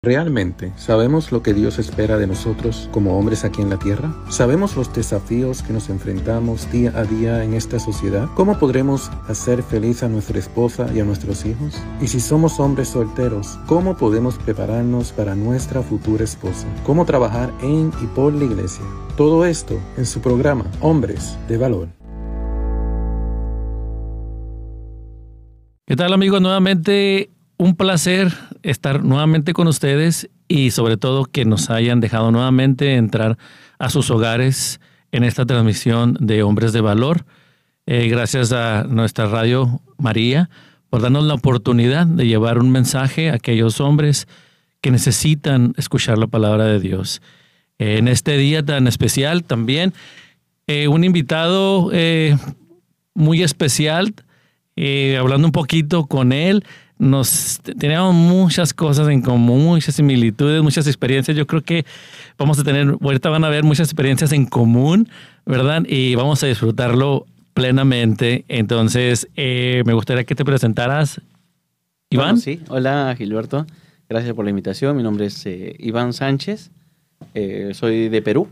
¿Realmente sabemos lo que Dios espera de nosotros como hombres aquí en la tierra? ¿Sabemos los desafíos que nos enfrentamos día a día en esta sociedad? ¿Cómo podremos hacer feliz a nuestra esposa y a nuestros hijos? Y si somos hombres solteros, ¿cómo podemos prepararnos para nuestra futura esposa? ¿Cómo trabajar en y por la iglesia? Todo esto en su programa Hombres de Valor. ¿Qué tal amigos? Nuevamente un placer estar nuevamente con ustedes y sobre todo que nos hayan dejado nuevamente entrar a sus hogares en esta transmisión de Hombres de Valor. Eh, gracias a nuestra radio María por darnos la oportunidad de llevar un mensaje a aquellos hombres que necesitan escuchar la palabra de Dios. en este día tan especial también, eh, un invitado eh, muy especial, hablando un poquito con él nos teníamos muchas cosas en común, muchas similitudes, muchas experiencias. Yo creo que vamos a tener, ahorita van a ver muchas experiencias en común, ¿verdad? Y vamos a disfrutarlo plenamente. Entonces, eh, me gustaría que te presentaras, Iván. sí, hola Gilberto, gracias por la invitación. Mi nombre es eh, Iván Sánchez, eh, soy de Perú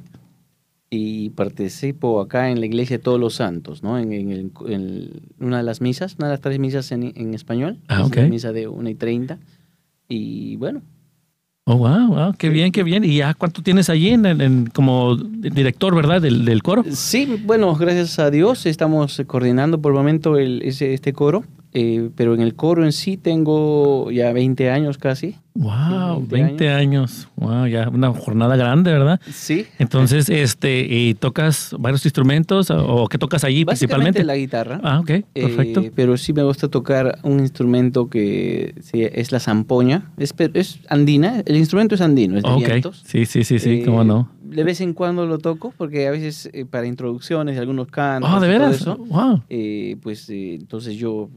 y participo acá en la Iglesia de Todos los Santos, ¿no? En, una de las misas, una de las tres misas en, español. Ah, ok. La misa de 1 y 30. Y bueno. Oh, wow, wow, qué bien, qué bien. ¿Y ya cuánto tienes allí en, como director, verdad, del, del, coro? Sí, bueno, gracias a Dios estamos coordinando por el momento el, ese, este coro. Eh, pero en el coro en sí tengo ya 20 años casi. Wow, 20, años. Wow, ya una jornada grande, ¿verdad? Sí. Entonces, este, ¿y tocas varios instrumentos o qué tocas allí principalmente? la guitarra. Ah, ok, perfecto. Eh, pero sí me gusta tocar un instrumento que es la zampoña. Es, es, andina, el instrumento es andino, es de okay. Sí, sí, sí, sí, cómo no. De vez en cuando lo toco porque a veces para introducciones de algunos cantos. Oh, ¿de veras? wow. pues entonces yo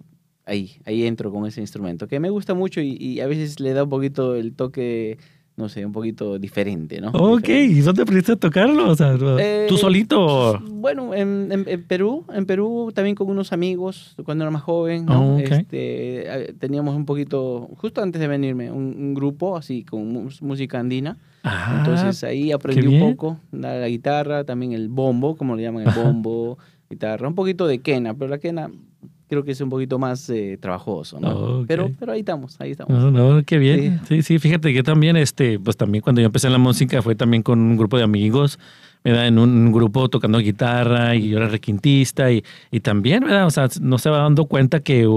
ahí, ahí entro con ese instrumento, que me gusta mucho y, a veces le da un poquito el toque, no sé, un poquito diferente, ¿no? Ok, ¿y dónde aprendiste a tocarlo? O sea, ¿tú eh, solito? Bueno, en, Perú, en Perú también con unos amigos, cuando era más joven, ¿no? Oh, este, teníamos un poquito, justo antes de venirme, un, grupo así con música andina. Ah, Entonces ahí aprendí un poco la, la, guitarra, también el bombo, como le llaman el bombo, guitarra, un poquito de quena, pero la quena creo que es un poquito más eh, trabajoso, ¿no? Pero, pero ahí estamos, ahí estamos. No, no, qué bien. Sí. sí, fíjate que también, este, pues también cuando yo empecé en la música fue también con un grupo de amigos, ¿verdad? En un grupo tocando guitarra y yo era requintista y, y también, ¿verdad? O sea, no se va dando cuenta que,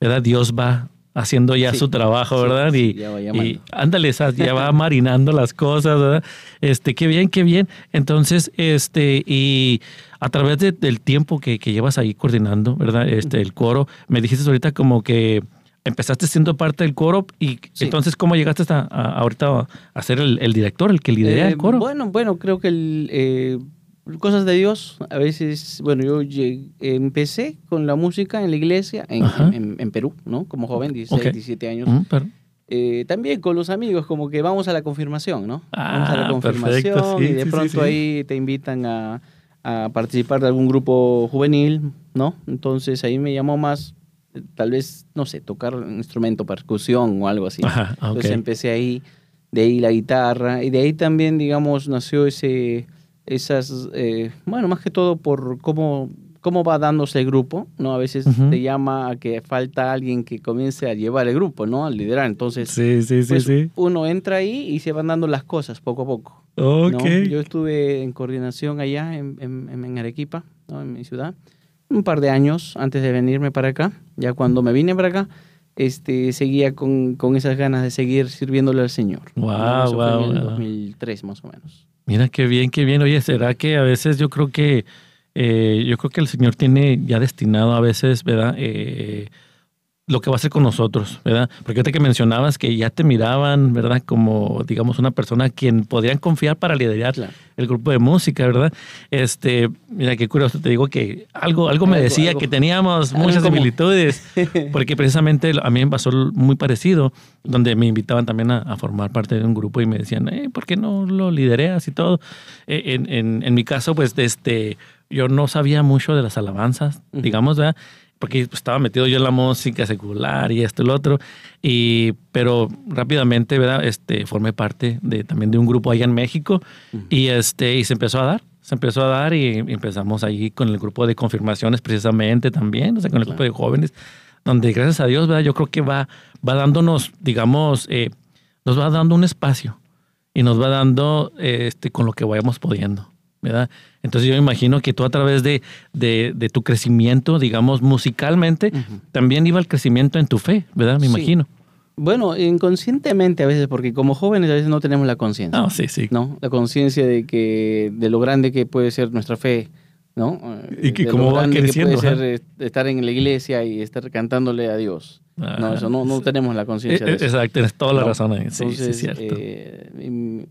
¿verdad? Dios va haciendo ya su trabajo, ¿verdad? y, y, ándale, ya va marinando las cosas, ¿verdad? Este, qué bien, qué bien. Entonces, este, y a través del tiempo que, llevas ahí coordinando, ¿verdad? Este, el coro, me dijiste ahorita como que empezaste siendo parte del coro y entonces cómo llegaste hasta ahorita a ser el, director, el que lidera el eh, coro. Bueno, bueno, creo que el, eh, cosas de Dios, a veces, bueno, yo empecé con la música en la iglesia en, en, Perú, ¿no? Como joven, 16, 17 años. Eh, también con los amigos, como que vamos a la confirmación, ¿no? vamos a la ah, confirmación y de pronto ahí te invitan a a participar de algún grupo juvenil, ¿no? Entonces ahí me llamó más, tal vez, no sé, tocar un instrumento, percusión o algo así. Entonces empecé ahí, de ahí la guitarra, y de ahí también, digamos, nació ese, esas, eh, bueno, más que todo por cómo, cómo va dándose el grupo, ¿no? A veces te llama a que falta alguien que comience a llevar el grupo, ¿no? A liderar. Entonces, sí, sí, sí, pues, sí. uno entra ahí y se van dando las cosas poco a poco. Yo estuve en coordinación allá en, en, Arequipa, en mi ciudad, un par de años antes de venirme para acá. Ya cuando me vine para acá, este, seguía con, con esas ganas de seguir sirviéndole al Señor. Wow, wow, en el 2003 más o menos. Mira qué bien, qué bien. Oye, ¿será que a veces yo creo que eh, yo creo que el Señor tiene ya destinado a veces, ¿verdad? Eh, lo que va a hacer con nosotros, ¿verdad? Porque ahorita que mencionabas que ya te miraban, ¿verdad? Como, digamos, una persona a quien podrían confiar para liderar el grupo de música, ¿verdad? Este, mira, qué curioso, te digo que algo, algo me decía que teníamos muchas similitudes, porque precisamente a mí me pasó muy parecido, donde me invitaban también a, formar parte de un grupo y me decían, eh, ¿por qué no lo lidereas y todo? Eh, en, en, en mi caso, pues, este, yo no sabía mucho de las alabanzas, digamos, ¿verdad? Porque estaba metido yo en la música secular y esto y lo otro, y, pero rápidamente, ¿verdad? Este, formé parte de, también de un grupo allá en México y, este, y se empezó a dar, se empezó a dar y empezamos ahí con el grupo de confirmaciones precisamente también, o sea, con el grupo de jóvenes, donde gracias a Dios, ¿verdad? Yo creo que va, va dándonos, digamos, eh, nos va dando un espacio y nos va dando este, con lo que vayamos pudiendo. ¿Verdad? Entonces yo me imagino que tú a través de, de, tu crecimiento, digamos, musicalmente, también iba el crecimiento en tu fe, ¿verdad? Me imagino. Bueno, inconscientemente a veces, porque como jóvenes a veces no tenemos la conciencia. No, sí, sí. ¿no? La conciencia de que de lo grande que puede ser nuestra fe, ¿no? Y que cómo va creciendo. Que puede ser estar en la iglesia y estar cantándole a Dios. no, eso no, no tenemos la conciencia de eso. Exacto, tienes toda la razón ahí. Sí, sí, es cierto. Eh,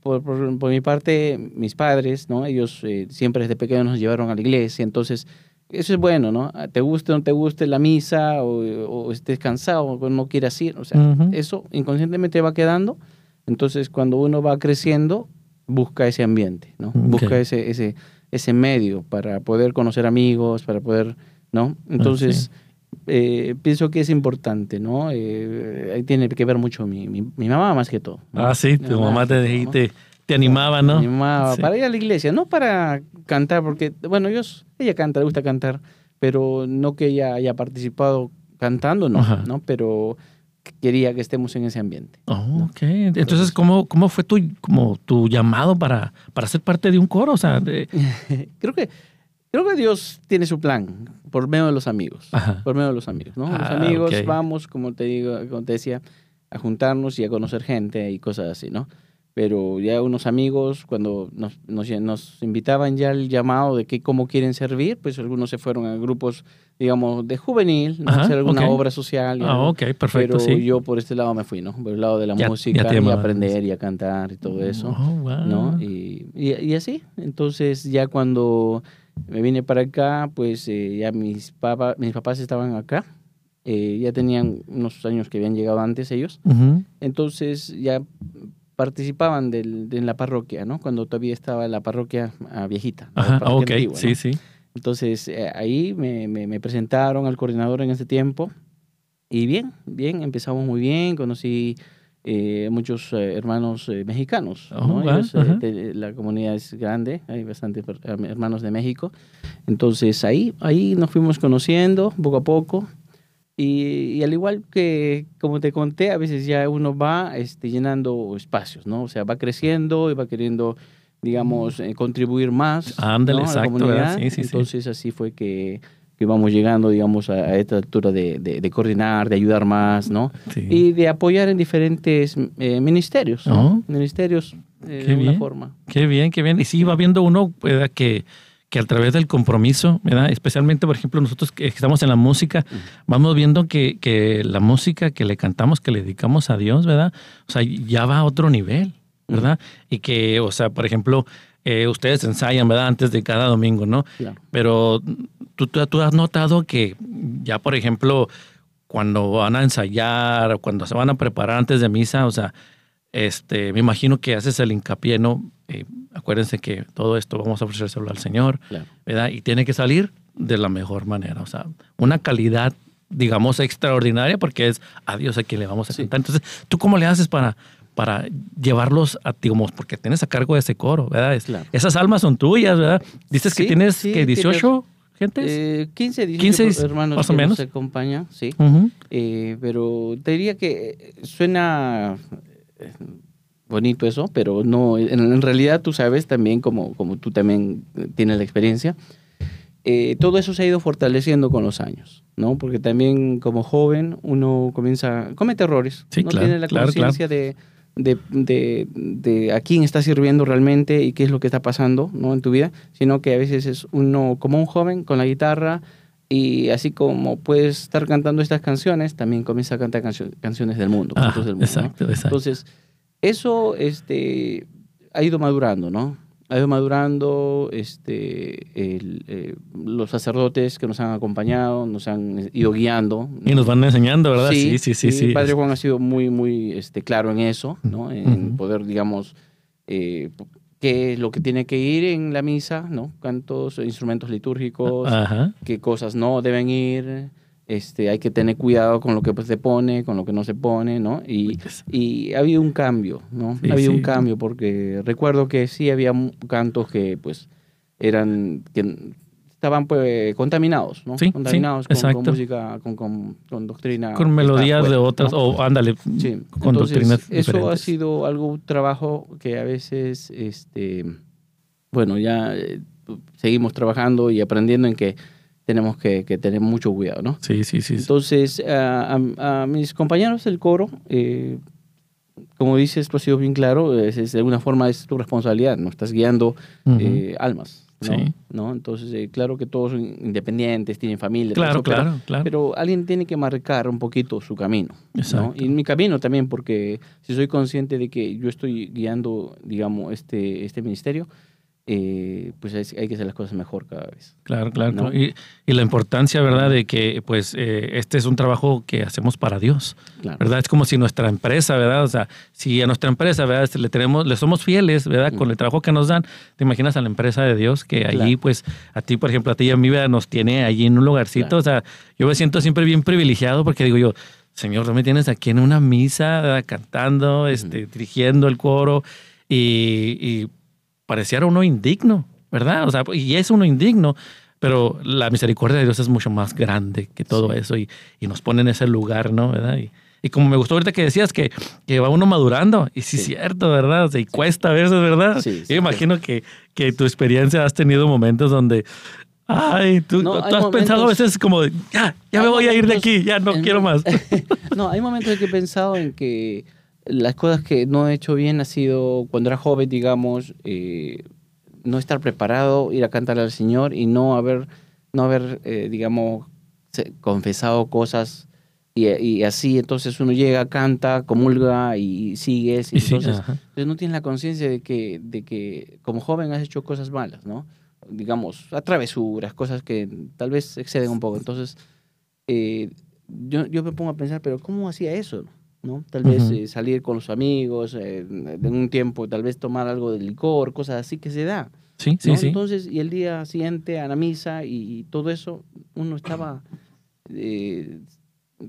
por, por, mi parte, mis padres, ¿no? Ellos eh, siempre desde pequeños nos llevaron a la iglesia, entonces eso es bueno, ¿no? Ah, te guste o no te guste la misa o, estés cansado o no quieras ir, o sea, eso inconscientemente va quedando, entonces cuando uno va creciendo, busca ese ambiente, ¿no? Busca ese, ese, ese medio para poder conocer amigos, para poder, ¿no? Entonces... Eh, pienso que es importante, ¿no? Eh, ahí tiene que ver mucho mi, mi, mamá más que todo. Ah, sí, tu mamá, te, dijiste, te animaba, ¿no? Me animaba para ir a la iglesia, no para cantar, porque, bueno, ellos, ella canta, le gusta cantar, pero no que ella haya participado cantando, no, ¿no? Pero quería que estemos en ese ambiente. Oh, ok. Entonces, ¿cómo, ¿cómo fue tu, como tu llamado para, para ser parte de un coro? O sea, creo que Creo que Dios tiene su plan por medio de los amigos. Por medio de los amigos, ¿no? los ah, amigos vamos, como te digo, como te decía, a juntarnos y a conocer gente y cosas así, ¿no? Pero ya unos amigos, cuando nos, nos, invitaban ya al llamado de que cómo quieren servir, pues algunos se fueron a grupos, digamos, de juvenil, ¿no? hacer alguna obra social. Ah, ok, perfecto, Pero yo por este lado me fui, ¿no? Por el lado de la música y aprender y a cantar y todo eso, oh, ¿no? Y, y, y así, entonces ya cuando me vine para acá, pues eh, ya mis, papá, mis papás estaban acá. Eh, ya tenían unos años que habían llegado antes ellos. Entonces ya participaban del, en la parroquia, ¿no? Cuando todavía estaba la parroquia ah, viejita. Ajá, ok, sí, sí. Entonces eh, ahí me, me, me, presentaron al coordinador en ese tiempo. Y bien, bien, empezamos muy bien. Conocí eh, muchos eh, hermanos eh, mexicanos. Oh, la comunidad es grande, hay bastantes hermanos de México. Entonces ahí, ahí nos fuimos conociendo poco a poco. Y, al igual que, como te conté, a veces ya uno va este, llenando espacios, ¿no? O sea, va creciendo y va queriendo, digamos, contribuir más a la comunidad. Entonces así fue que que vamos llegando, digamos, a, esta altura de, de, coordinar, de ayudar más, ¿no? Y de apoyar en diferentes eh, ministerios, ¿no? Ministerios eh, de alguna forma. Qué bien, qué bien. Y sí, va viendo uno que, que a través del compromiso, ¿verdad? Especialmente, por ejemplo, nosotros que estamos en la música, vamos viendo que, que la música que le cantamos, que le dedicamos a Dios, ¿verdad? O sea, ya va a otro nivel, ¿verdad? Y que, o sea, por ejemplo, eh, ustedes ensayan, ¿verdad? Antes de cada domingo, ¿no? Pero ¿tú, tú, has notado que ya, por ejemplo, cuando van a ensayar, cuando se van a preparar antes de misa, o sea, este, me imagino que haces el hincapié, ¿no? Eh, acuérdense que todo esto vamos a ofrecérselo al Señor, ¿verdad? Y tiene que salir de la mejor manera, o sea, una calidad, digamos, extraordinaria, porque es a Dios a quien le vamos a cantar. Entonces, ¿tú cómo le haces para, para llevarlos a ti, porque tienes a cargo de ese coro, ¿verdad? Esas almas son tuyas, ¿verdad? Dices que tienes que 18 gentes. 15, 18 hermanos más o menos. nos acompañan, sí. Eh, pero te diría que suena eh, bonito eso, pero no, en, realidad tú sabes también, como, como tú también tienes la experiencia, eh, todo eso se ha ido fortaleciendo con los años, ¿no? Porque también como joven uno comienza, comete errores, sí, no tiene la conciencia de de, de, de, a quién está sirviendo realmente y qué es lo que está pasando ¿no? en tu vida, sino que a veces es uno como un joven con la guitarra y así como puedes estar cantando estas canciones, también comienza a cantar canciones del mundo. Ah, exacto, exacto. Entonces, eso este, ha ido madurando, ¿no? Ha ido madurando, este, eh, los sacerdotes que nos han acompañado, nos han ido guiando. Y nos van enseñando, ¿verdad? Sí, sí, sí. sí, El Padre Juan ha sido muy, muy este, claro en eso, ¿no? En poder, digamos, eh, qué es lo que tiene que ir en la misa, ¿no? Cantos, instrumentos litúrgicos, qué cosas no deben ir, este, hay que tener cuidado con lo que pues, se pone, con lo que no se pone, ¿no? Y, y ha habido un cambio, ¿no? ha habido un cambio porque recuerdo que sí había cantos que pues eran, que estaban pues contaminados, ¿no? Sí, contaminados con, música, con, con, doctrina. Con melodías de otras, o ándale, sí. con doctrinas Eso ha sido algo, un trabajo que a veces, este, bueno, ya eh, seguimos trabajando y aprendiendo en que tenemos que, que, tener mucho cuidado, ¿no? Sí, sí, sí. Entonces, a, a, mis compañeros del coro, eh, como dices, esto ha sido bien claro, es, de alguna forma es tu responsabilidad, ¿no? Estás guiando eh, almas. ¿no? Entonces, eh, claro que todos son independientes, tienen familia. Claro, claro, pero, claro. Pero alguien tiene que marcar un poquito su camino. Y mi camino también, porque si soy consciente de que yo estoy guiando, digamos, este, este ministerio, eh, pues hay, que hacer las cosas mejor cada vez. Claro, claro. Y, la importancia, ¿verdad?, de que pues eh, este es un trabajo que hacemos para Dios, ¿verdad? Es como si nuestra empresa, ¿verdad? O sea, si a nuestra empresa, ¿verdad?, le, tenemos, le somos fieles, ¿verdad?, con el trabajo que nos dan, te imaginas a la empresa de Dios que allí, pues, a ti, por ejemplo, a ti y a mí, ¿verdad? nos tiene allí en un lugarcito, o sea, yo me siento siempre bien privilegiado porque digo yo, Señor, tú me tienes aquí en una misa, cantando, este, dirigiendo el coro y, y pareciera uno indigno, ¿verdad? O sea, y es uno indigno, pero la misericordia de Dios es mucho más grande que todo eso y, y, nos pone en ese lugar, ¿no? ¿verdad? Y, y, como me gustó ahorita que decías que, que va uno madurando, y sí, es cierto, ¿verdad? O sea, y cuesta a veces, ¿verdad? Sí, Yo imagino que, que tu experiencia has tenido momentos donde Ay, tú, tú has pensado a veces como, ya, ya me voy a ir de aquí, ya no quiero más. no, hay momentos en que he pensado en que las cosas que no he hecho bien ha sido cuando era joven, digamos, eh, no estar preparado, ir a cantar al Señor y no haber, no haber eh, digamos, confesado cosas y, así, entonces uno llega, canta, comulga y sigues. Y, entonces, no tienes la conciencia de que, de que como joven has hecho cosas malas, ¿no? Digamos, travesuras, cosas que tal vez exceden un poco. Entonces, eh, yo, yo me pongo a pensar, pero ¿cómo hacía eso? ¿No? Tal vez eh, salir con los amigos, eh, en un tiempo, tal vez tomar algo de licor, cosas así que se da. Sí, sí, sí. Entonces, y el día siguiente a la misa y, todo eso, uno estaba eh,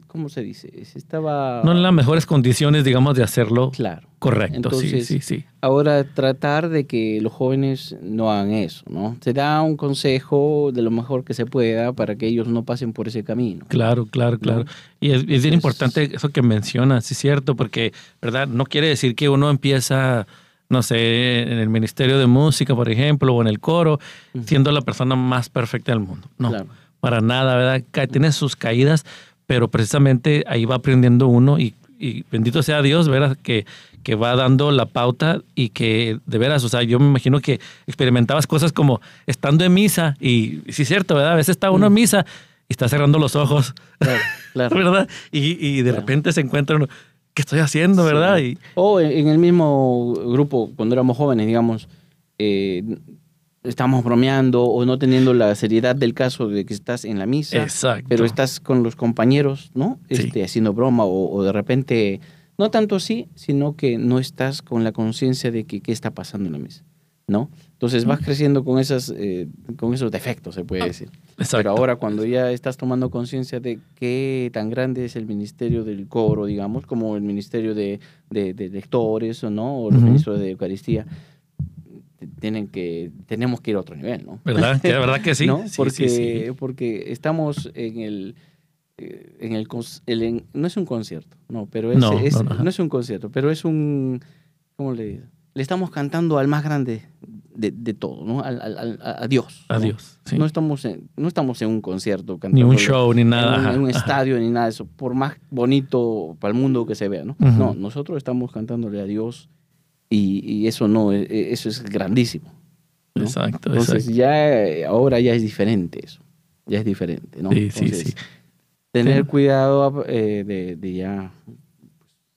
¿cómo se dice? Estaba... No en las mejores condiciones, digamos, de hacerlo claro. Correcto. sí, sí, sí. Ahora tratar de que los jóvenes no hagan eso, ¿no? Se da un consejo de lo mejor que se pueda para que ellos no pasen por ese camino. Claro, claro, claro. Y es, bien importante eso que mencionas, sí es cierto, porque, ¿verdad? No quiere decir que uno empieza no sé, en el Ministerio de Música, por ejemplo, o en el coro, siendo la persona más perfecta del mundo. No, para nada, ¿verdad? Tiene sus caídas, pero precisamente ahí va aprendiendo uno y, bendito sea Dios, ¿verdad? Que, que va dando la pauta y que de veras, o sea, yo me imagino que experimentabas cosas como estando en misa y sí es cierto, ¿verdad? A veces está uno en mm. misa y está cerrando los ojos, claro, ¿verdad? Y, de repente se encuentra uno, ¿qué estoy haciendo, verdad? Y, o en el mismo grupo, cuando éramos jóvenes, digamos, eh, estamos bromeando o no teniendo la seriedad del caso de que estás en la misa, pero estás con los compañeros, ¿no? Este, haciendo broma o, de repente, no tanto así, sino que no estás con la conciencia de que qué está pasando en la misa, ¿no? Entonces vas creciendo con, esas, eh, con esos defectos, se puede ah, decir. Pero ahora cuando ya estás tomando conciencia de qué tan grande es el ministerio del coro, digamos, como el ministerio de, de, lectores o no, o el ministro de Eucaristía, tienen que, tenemos que ir a otro nivel, ¿no? ¿Verdad? ¿La verdad que sí? ¿No? Porque, porque estamos en el, en el, no es un concierto, no, pero es, no, es, un concierto, pero es un, ¿cómo le digo? Le estamos cantando al más grande de, de todo, ¿no? Al, al, a Dios. A Dios, sí. No estamos, en, no estamos en un concierto cantando. Ni un show, ni nada. En un, estadio, ni nada de eso, por más bonito para el mundo que se vea, ¿no? No, nosotros estamos cantándole a Dios y, eso no, e, e, eso es grandísimo. Exacto. Entonces ya ahora ya es diferente eso. Ya es diferente, ¿no? Sí, sí, sí. Tener cuidado eh, de, de, ya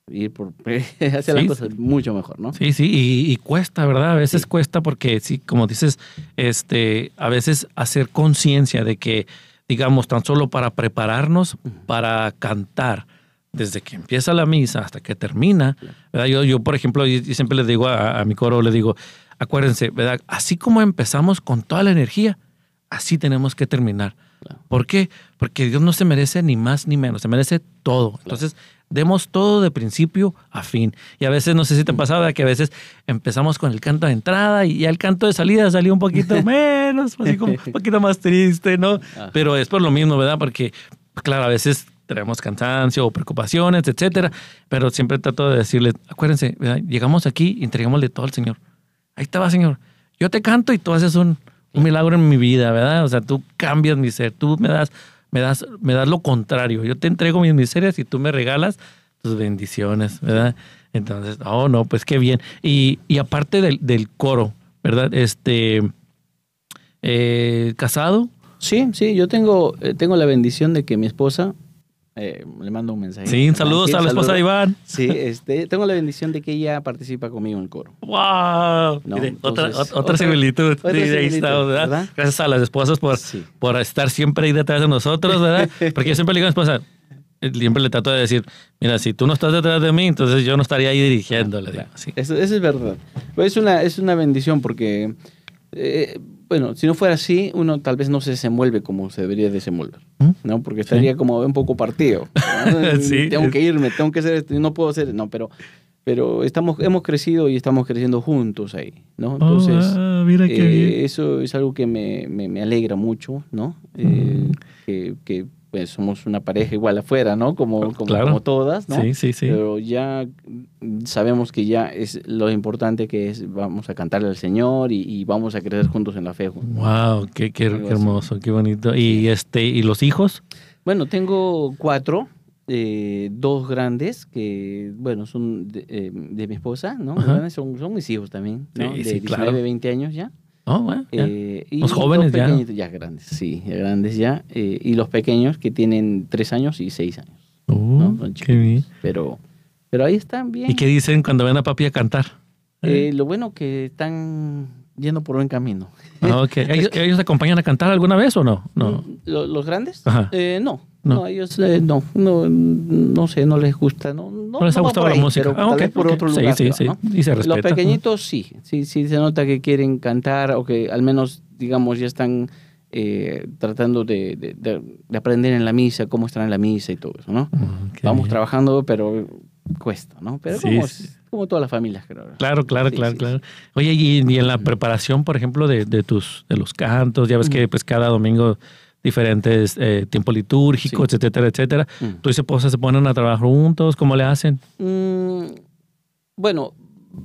ir por hacer las cosas mucho mejor, ¿no? Sí, sí, y, cuesta, ¿verdad? A veces cuesta porque, sí, como dices, este, a veces hacer conciencia de que, digamos, tan solo para prepararnos para cantar, desde que empieza la misa hasta que termina. Yo, yo, por ejemplo, siempre le digo a, mi coro, le digo, acuérdense, ¿verdad? Así como empezamos con toda la energía, así tenemos que terminar. ¿Por qué? Porque Dios no se merece ni más ni menos, se merece todo. Entonces, demos todo de principio a fin. Y a veces, no sé si te ha pasado, que a veces empezamos con el canto de entrada y ya el canto de salida salió un poquito menos, así como un poquito más triste, ¿no? Pero es por lo mismo, ¿verdad? Porque, claro, a veces tenemos cansancio o preocupaciones, etcétera, pero siempre trato de decirles, acuérdense, llegamos aquí y entregámosle todo al Señor. Ahí estaba, Señor. Yo te canto y tú haces un, un milagro en mi vida, ¿verdad? O sea, tú cambias mi ser, tú me das, me das, me das lo contrario. Yo te entrego mis miserias y tú me regalas tus bendiciones, ¿verdad? Entonces, oh, no, pues qué bien. Y, y aparte del, del, coro, ¿verdad? Este, eh, ¿casado? Sí, sí, yo tengo, eh, tengo la bendición de que mi esposa eh, le mando un mensaje. Sí, saludos a la esposa de Iván. Sí, este, tengo la bendición de que ella participa conmigo en el coro. ¡Wow! otra, otra, similitud. Gracias a las esposas por, por estar siempre ahí detrás de nosotros, ¿verdad? Porque yo siempre le digo a mi esposa, siempre le trato de decir, mira, si tú no estás detrás de mí, entonces yo no estaría ahí dirigiéndole. Eso, es verdad. Es una, es una bendición porque... Eh, bueno, si no fuera así, uno tal vez no se desenvuelve como se debería desenvolver, ¿Mm? ¿no? Porque estaría como un poco partido. tengo que irme, tengo que hacer esto, no puedo hacer, no, pero, pero estamos, hemos crecido y estamos creciendo juntos ahí, ¿no? Oh, Entonces, ah, mira eh, eso es algo que me, me, alegra mucho, ¿no? Eh, mm. que, que pues somos una pareja igual afuera, ¿no? Como, como, todas, ¿no? Sí, sí, sí. Pero ya sabemos que ya es lo importante que es, vamos a cantarle al Señor y, vamos a crecer juntos en la fe. Wow, qué, qué, hermoso, qué bonito. ¿Y este y los hijos? Bueno, tengo cuatro. Eh, dos grandes que, bueno, son de, eh, mi esposa, ¿no? Son, son mis hijos también, ¿no? de 19, 20 años ya. Oh, bueno, eh, los jóvenes ya. Ya grandes, sí, grandes ya. Eh, y los pequeños que tienen tres años y seis años. Oh, qué bien. Pero, pero ahí están bien. ¿Y qué dicen cuando ven a papi a cantar? Eh, lo bueno que están yendo por buen camino. Ah, okay. ¿Ellos, ¿Ellos, acompañan a cantar alguna vez o no? no. Mm, ¿Los, grandes? Eh, no. No, ellos eh, no, no, no sé, no les gusta. No, no, no les ha gustado la música. Pero ah, por otro lugar. Sí, sí, sí. Y se respeta. Los pequeñitos sí, sí, sí se nota que quieren cantar o que al menos, digamos, ya están eh, tratando de, de, de, aprender en la misa, cómo están en la misa y todo eso, ¿no? Vamos trabajando, pero cuesta, ¿no? Pero como, como, todas las familias, creo. Claro, claro, claro, claro. Oye, y, en la preparación, por ejemplo, de, de, tus, de los cantos, ya ves que pues cada domingo diferentes eh, tiempos litúrgicos, etcétera, etcétera. Mm. ¿Tú y su esposa se ponen a trabajar juntos? ¿Cómo le hacen? Mm, bueno,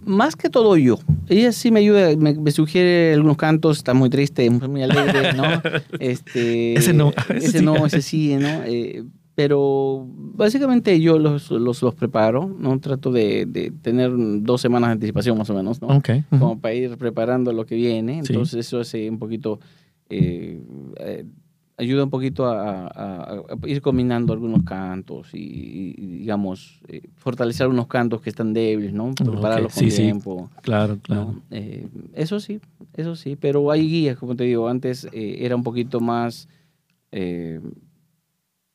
más que todo yo. Ella sí me ayuda, me, sugiere algunos cantos, está muy triste, muy alegre, ¿no? Este, ese no. Ese, no, ese sí, ¿no? Eh, pero básicamente yo los, los, los, preparo, ¿no? Trato de, de, tener dos semanas de anticipación más o menos, ¿no? Okay. Como para ir preparando lo que viene. Entonces eso hace un poquito... Eh, eh ayuda un poquito a, ir combinando algunos cantos y, digamos, eh, fortalecer unos cantos que están débiles, ¿no? Prepararlos con tiempo. Claro, claro. Eh, eso sí, eso sí, pero hay guías, como te digo, antes eh, era un poquito más...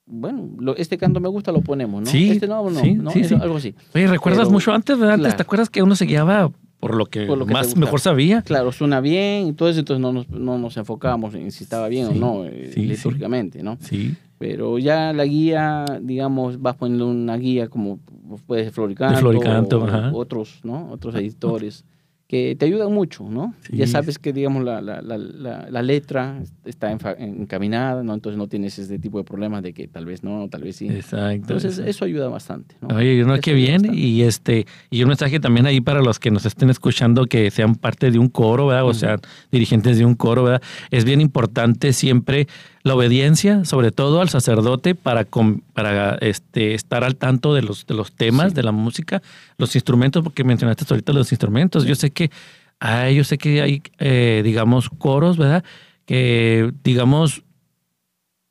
bueno, este canto me gusta, lo ponemos, ¿no? Sí, este no, no, ¿no? algo así. Oye, ¿recuerdas mucho antes, verdad? ¿Te acuerdas que uno se guiaba por lo que, más mejor sabía. Claro, suena bien y todo eso, entonces no nos, no nos enfocábamos en si estaba bien o no, eh, litúrgicamente, ¿no? Sí. Pero ya la guía, digamos, vas poniendo una guía como puede ser Floricanto, Floricanto o, otros, ¿no? Otros editores que te ayudan mucho, ¿no? Ya sabes que, digamos, la, la, la, la letra está encaminada, ¿no? Entonces no tienes ese tipo de problemas de que tal vez no, tal vez sí. Exacto. Entonces eso ayuda bastante, ¿no? Oye, no, qué bien. Y este y un mensaje también ahí para los que nos estén escuchando que sean parte de un coro, ¿verdad? O sea, dirigentes de un coro, ¿verdad? Es bien importante siempre la obediencia, sobre todo al sacerdote, para, para este, estar al tanto de los, de los temas, de la música, los instrumentos, porque mencionaste ahorita los instrumentos. Yo sé que hay, yo sé que hay, eh, digamos, coros, ¿verdad? Que, digamos,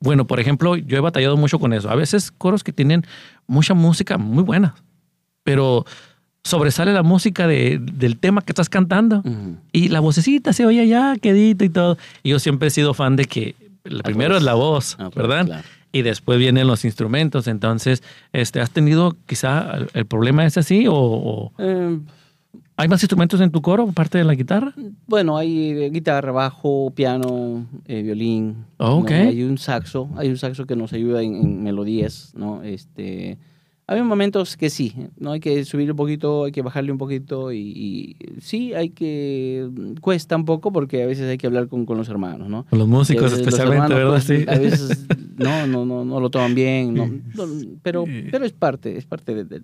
bueno, por ejemplo, yo he batallado mucho con eso. A veces coros que tienen mucha música muy buena, pero sobresale la música de, del tema que estás cantando y la vocecita se oye allá, quedito y todo. Y yo siempre he sido fan de que el primero es la voz, ah, ¿verdad? Y después vienen los instrumentos. Entonces, este, ¿has tenido quizá el, problema es así o...? Eh, ¿Hay más instrumentos en tu coro, aparte de la guitarra? Bueno, hay eh, guitarra, bajo, piano, eh, violín. Oh, Hay un saxo, hay un saxo que nos ayuda en, melodías, ¿no? Este, hay momentos que sí, no hay que subir un poquito, hay que bajarle un poquito y, sí, hay que cuesta un poco porque a veces hay que hablar con, con los hermanos, ¿no? Con los músicos especialmente, ¿verdad? Pues, sí. A veces no, no, no, no lo toman bien, no, pero, pero es parte, es parte del de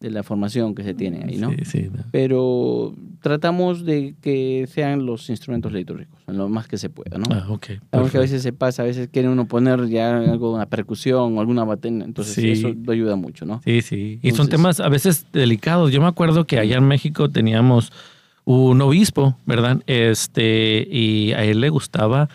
la formación que se tiene ahí, ¿no? Sí, sí. Pero tratamos de que sean los instrumentos litúrgicos, lo más que se pueda, ¿no? Ah, ok. Porque a veces se pasa, a veces quiere uno poner ya algo, una percusión o alguna batería, entonces eso ayuda mucho, ¿no? Sí, sí. Y son temas a veces delicados. Yo me acuerdo que allá en México teníamos un obispo, ¿verdad? Este, y a él le gustaba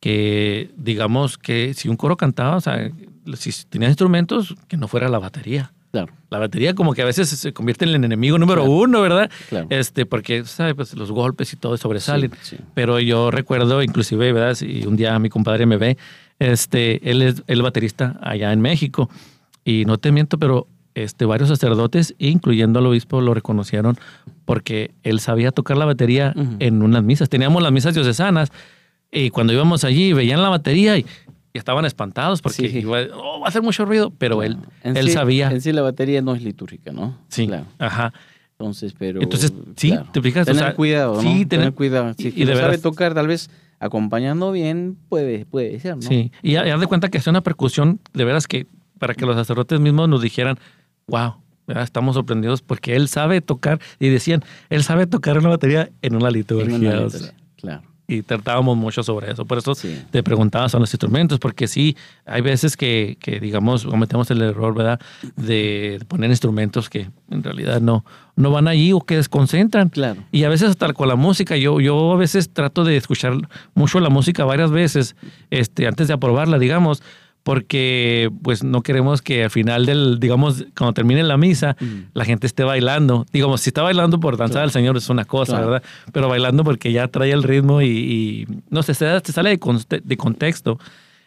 que, digamos, que si un coro cantaba, o sea, si tenía instrumentos, que no fuera la batería. Claro. La batería como que a veces se convierte en el enemigo número uno, ¿verdad? Claro. Este, porque, ¿sabes? Pues los golpes y todo sobresalen. Pero yo recuerdo, inclusive, ¿verdad? Si un día mi compadre me ve, este, él es el baterista allá en México. Y no te miento, pero este, varios sacerdotes, incluyendo al obispo, lo reconocieron porque él sabía tocar la batería en unas misas. Teníamos las misas diocesanas y cuando íbamos allí veían la batería y y estaban espantados porque iba, oh, va a hacer mucho ruido, pero él, él sabía. En sí la batería no es litúrgica, ¿no? Sí, claro. ajá. Entonces, pero... Entonces, sí, te fijas. Tener cuidado, ¿no? Sí, tener, cuidado. Si y, sabe tocar, tal vez acompañando bien, puede, puede ser, ¿no? Sí, y haz de cuenta que hace una percusión, de veras que para que los sacerdotes mismos nos dijeran, wow, estamos sorprendidos porque él sabe tocar, y decían, él sabe tocar una batería en una liturgia. En una liturgia claro y tratábamos mucho sobre eso. Por eso te preguntaba sobre los instrumentos, porque sí, hay veces que, que, digamos, cometemos el error, ¿verdad?, de poner instrumentos que en realidad no, no van allí o que desconcentran. Claro. Y a veces hasta con la música, yo, yo a veces trato de escuchar mucho la música varias veces, este, antes de aprobarla, digamos, porque pues no queremos que al final del, digamos, cuando termine la misa, mm. la gente esté bailando. Digamos, si está bailando por danzar al Señor es una cosa, ¿verdad? Pero bailando porque ya trae el ritmo y, no sé, se, sale de, de, contexto.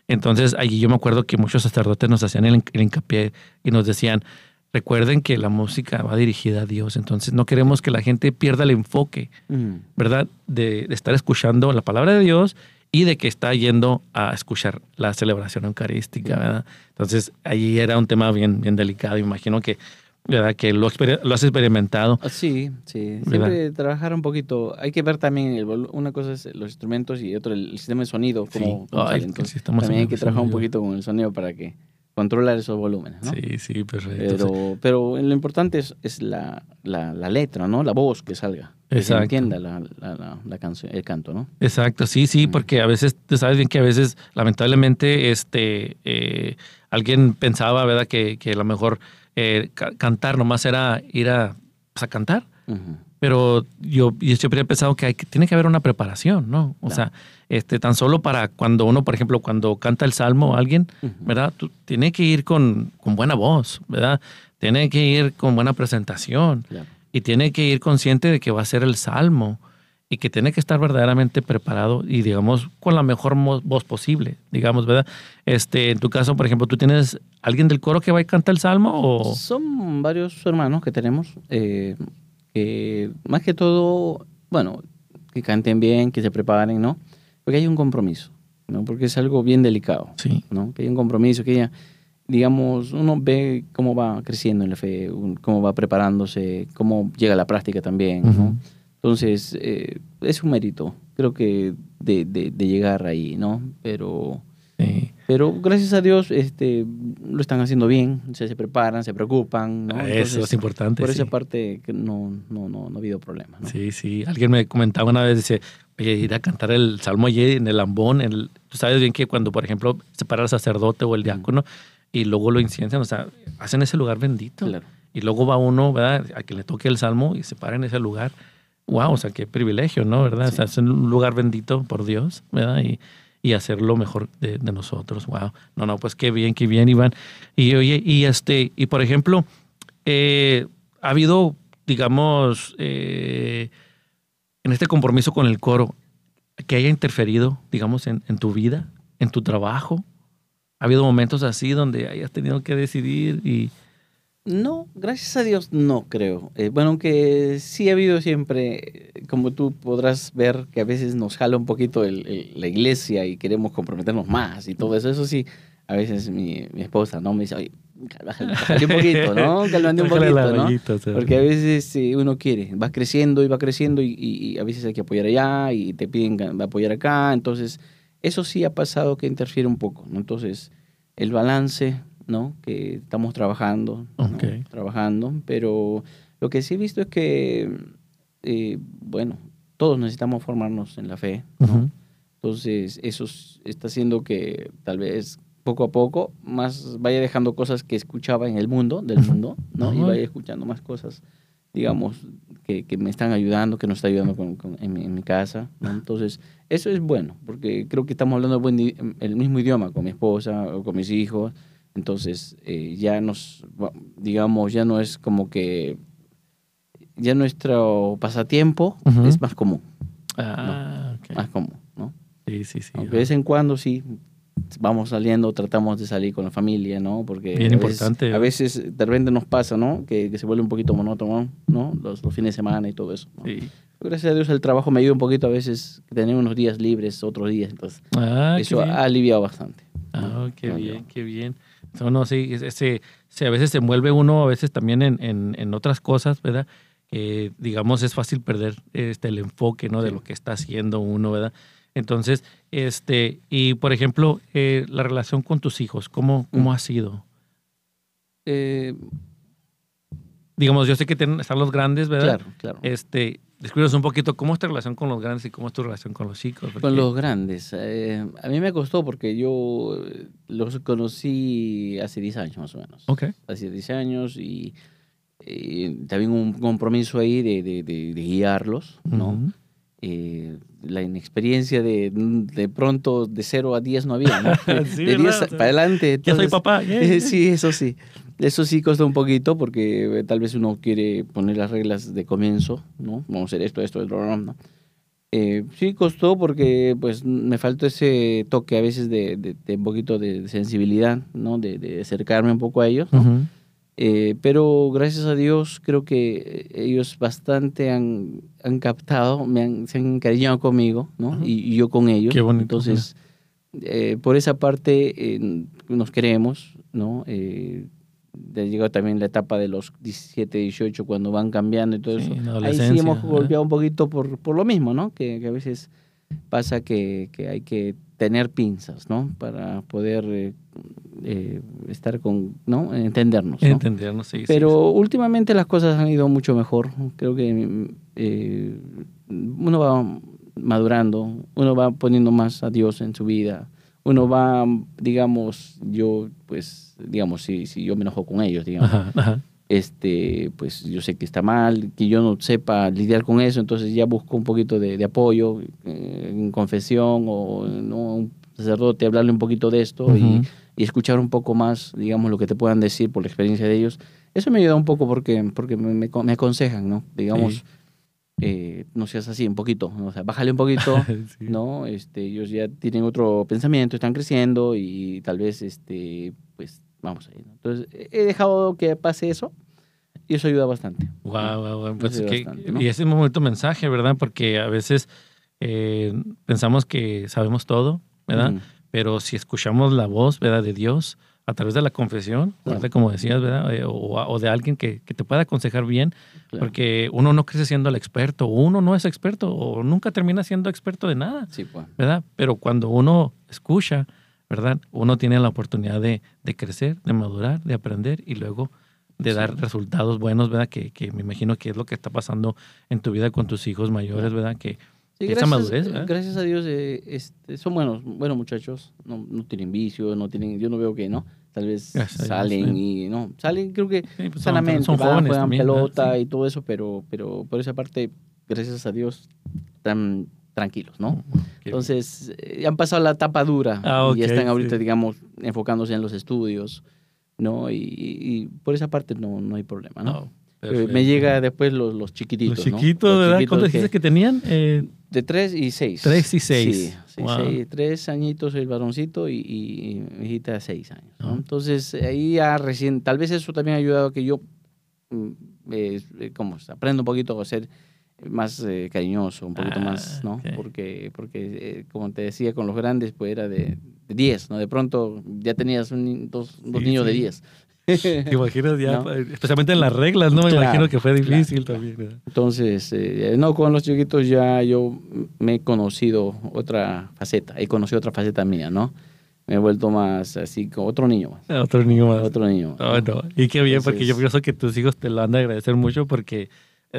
Entonces allí yo me acuerdo que muchos sacerdotes nos hacían el, hincapié y nos decían, recuerden que la música va dirigida a Dios, entonces no queremos que la gente pierda el enfoque, mm. ¿verdad? De, de estar escuchando la palabra de Dios y de que está yendo a escuchar la celebración eucarística, ¿verdad? Entonces, ahí era un tema bien, bien delicado. Imagino que, ¿verdad? Que lo, lo has experimentado. Ah, sí, sí. Siempre trabajar un poquito. Hay que ver también, el una cosa es los instrumentos y otra el, sistema de sonido. Como, Entonces, también hay que trabajar un poquito con el sonido para que controlar esos volúmenes, ¿no? Sí, sí, perfecto. Pero, pero lo importante es, es la, la, la, letra, ¿no? La voz que salga. Exacto. Que entienda la, la, la, canción, el canto, ¿no? Exacto, sí, sí, porque a veces, tú sabes bien que a veces, lamentablemente, este, eh, alguien pensaba, ¿verdad? Que, que a lo mejor eh, cantar nomás era ir a, pues, a cantar. Pero yo, yo, siempre he pensado que, hay, que tiene que haber una preparación, ¿no? O sea, este, tan solo para cuando uno, por ejemplo, cuando canta el salmo a alguien, ¿verdad? Tú, tiene que ir con, con, buena voz, ¿verdad? Tiene que ir con buena presentación y tiene que ir consciente de que va a ser el salmo y que tiene que estar verdaderamente preparado y digamos con la mejor voz posible, digamos, ¿verdad? Este, en tu caso, por ejemplo, ¿tú tienes alguien del coro que va a cantar el salmo o...? Son varios hermanos que tenemos. Eh, más que todo, bueno, que canten bien, que se preparen, ¿no? Porque hay un compromiso, ¿no? Porque es algo bien delicado, sí. ¿no? Que hay un compromiso, que ya, digamos, uno ve cómo va creciendo en la fe, cómo va preparándose, cómo llega a la práctica también, ¿no? Entonces, eh, es un mérito, creo que, de, de, de llegar ahí, ¿no? Pero pero gracias a Dios este, lo están haciendo bien, se, se preparan, se preocupan. ¿no? Eso es importante. Por esa parte no, no, no, no, ha habido problema. Sí, sí. Alguien me comentaba una vez, dice, oye, ir a cantar el salmo allí en el ambón. El, tú sabes bien que cuando, por ejemplo, se para el sacerdote o el diácono y luego lo inciensan, o sea, hacen ese lugar bendito. Y luego va uno, ¿verdad? A que le toque el salmo y se para en ese lugar. Wow, o sea, qué privilegio, ¿no? ¿Verdad? O sea, es un lugar bendito por Dios, ¿verdad? Y, y hacer lo mejor de, nosotros. Wow. No, no, pues qué bien, qué bien, Iván. Y oye, y este, y por ejemplo, eh, ha habido, digamos, eh, en este compromiso con el coro, que haya interferido, digamos, en, tu vida, en tu trabajo. Ha habido momentos así donde hayas tenido que decidir y No, gracias a Dios no creo. Eh, bueno, aunque sí ha habido siempre, como tú podrás ver, que a veces nos jala un poquito la iglesia y queremos comprometernos más y todo eso. Eso sí, a veces mi, mi esposa no me dice, oye, bájale, un poquito, ¿no? Calmante un poquito, ¿no? Porque a veces uno quiere, va creciendo y va creciendo y, y, a veces hay que apoyar allá y te piden apoyar acá. Entonces, eso sí ha pasado que interfiere un poco, ¿no? Entonces, el balance ¿no? Que estamos trabajando, trabajando, pero lo que sí he visto es que, eh, bueno, todos necesitamos formarnos en la fe, Entonces, eso está haciendo que tal vez poco a poco más vaya dejando cosas que escuchaba en el mundo, del mundo, ¿no? Y vaya escuchando más cosas, digamos, que, que me están ayudando, que nos está ayudando con, en, mi, casa, Entonces, eso es bueno, porque creo que estamos hablando el mismo idioma con mi esposa o con mis hijos, entonces, eh, ya nos, digamos, ya no es como que, ya nuestro pasatiempo es más común. Ah, Más común, ¿no? Sí, sí, sí. de vez en cuando sí, vamos saliendo, tratamos de salir con la familia, ¿no? Porque Bien importante. a veces de repente nos pasa, ¿no? Que, se vuelve un poquito monótono, ¿no? Los, fines de semana y todo eso. Sí. Gracias a Dios el trabajo me ayuda un poquito a veces tener unos días libres, otros días, entonces ah, eso ha aliviado bastante. Ah, qué bien, qué bien. No, no, sí, ese, a veces se envuelve uno, a veces también en, en, otras cosas, ¿verdad? Que digamos es fácil perder este, el enfoque, ¿no? De lo que está haciendo uno, ¿verdad? Entonces, este, y por ejemplo, eh, la relación con tus hijos, ¿cómo, cómo ha sido? Eh, digamos, yo sé que están los grandes, ¿verdad? Claro, claro. Este, Descríbenos un poquito cómo es tu relación con los grandes y cómo es tu relación con los chicos. Con los grandes. Eh, a mí me costó porque yo eh, los conocí hace 10 años más o menos. Ok. Hace 10 años y, también un compromiso ahí de, de, de, guiarlos, ¿no? Eh, la inexperiencia de, de pronto de 0 a 10 no había, ¿no? de 10 para adelante. ya soy papá. sí, eso sí. Eso sí costó un poquito porque eh, tal vez uno quiere poner las reglas de comienzo, ¿no? Vamos a hacer esto, esto, esto, ¿no? Eh, sí costó porque pues me faltó ese toque a veces de, de, un poquito de sensibilidad, ¿no? De, de, acercarme un poco a ellos, ¿no? Eh, pero gracias a Dios creo que ellos bastante han, han captado, me han, se han encariñado conmigo, ¿no? y, yo con ellos. Qué bonito. Entonces, por esa parte nos queremos, ¿no? Llegado también la etapa de los 17, 18, cuando van cambiando y todo eso. Ahí sí hemos golpeado un poquito por, por lo mismo, ¿no? Que, a veces pasa que, que, hay que tener pinzas, ¿no? Para poder eh, eh, estar con, ¿no? Entendernos. Entendernos, sí. Pero últimamente las cosas han ido mucho mejor. Creo que eh, uno va madurando, uno va poniendo más a Dios en su vida uno va, digamos, yo, pues, digamos, si, si yo me enojo con ellos, digamos, este, pues yo sé que está mal, que yo no sepa lidiar con eso, entonces ya busco un poquito de, apoyo eh, en confesión o ¿no? un sacerdote, hablarle un poquito de esto y, escuchar un poco más, digamos, lo que te puedan decir por la experiencia de ellos. Eso me ayuda un poco porque, porque me, me, aconsejan, ¿no? Digamos, eh, no seas así un poquito, o sea, bájale un poquito, ¿no? Este, ellos ya tienen otro pensamiento, están creciendo y tal vez, este, pues, vamos ahí. Entonces, he dejado que pase eso y eso ayuda bastante. Wow, wow, pues Y ese es un momento mensaje, ¿verdad? Porque a veces eh, pensamos que sabemos todo, ¿verdad? Pero si escuchamos la voz, ¿verdad? De Dios, a través de la confesión, como decías, ¿verdad? Eh, o, de alguien que, te pueda aconsejar bien, porque uno no crece siendo el experto, uno no es experto, o nunca termina siendo experto de nada, sí, pues. ¿verdad? Pero cuando uno escucha, ¿verdad? Uno tiene la oportunidad de, crecer, de madurar, de aprender y luego de dar resultados buenos, ¿verdad? Que, que, me imagino que es lo que está pasando en tu vida con tus hijos mayores, ¿verdad? Que, esa madurez, gracias a Dios eh, este, son buenos, buenos muchachos, no, no, tienen vicio, no tienen, yo no veo que no, tal vez salen y no, salen creo que pues sanamente, son, jóvenes juegan pelota y todo eso, pero, pero por esa parte, gracias a Dios, están tranquilos, ¿no? Entonces, eh, han pasado la etapa dura ah, y están ahorita, digamos, enfocándose en los estudios, ¿no? Y, por esa parte no, no hay problema, ¿no? Eh, me llega después los, los chiquititos. Los chiquitos, ¿verdad? ¿Cuántos dijiste que tenían? Eh, de tres y seis. Tres y seis. Sí, seis, tres añitos el varoncito y, y, mi hijita seis años. ¿no? Entonces ahí ya recién, tal vez eso también ha ayudado a que yo, mm, eh, como aprendo un poquito a ser más eh, cariñoso, un poquito más, ¿no? Porque, porque eh, como te decía, con los grandes, pues era de 10, ¿no? De pronto ya tenías un, dos, dos niños de 10. Te imaginas ya, especialmente en las reglas, ¿no? Me imagino que fue difícil también. Entonces, eh, no, con los chiquitos ya yo me he conocido otra faceta, he conocido otra faceta mía, ¿no? Me he vuelto más así, como otro niño más. Otro niño más. Otro niño. Oh, no. Y qué bien, porque yo pienso que tus hijos te lo han de agradecer mucho porque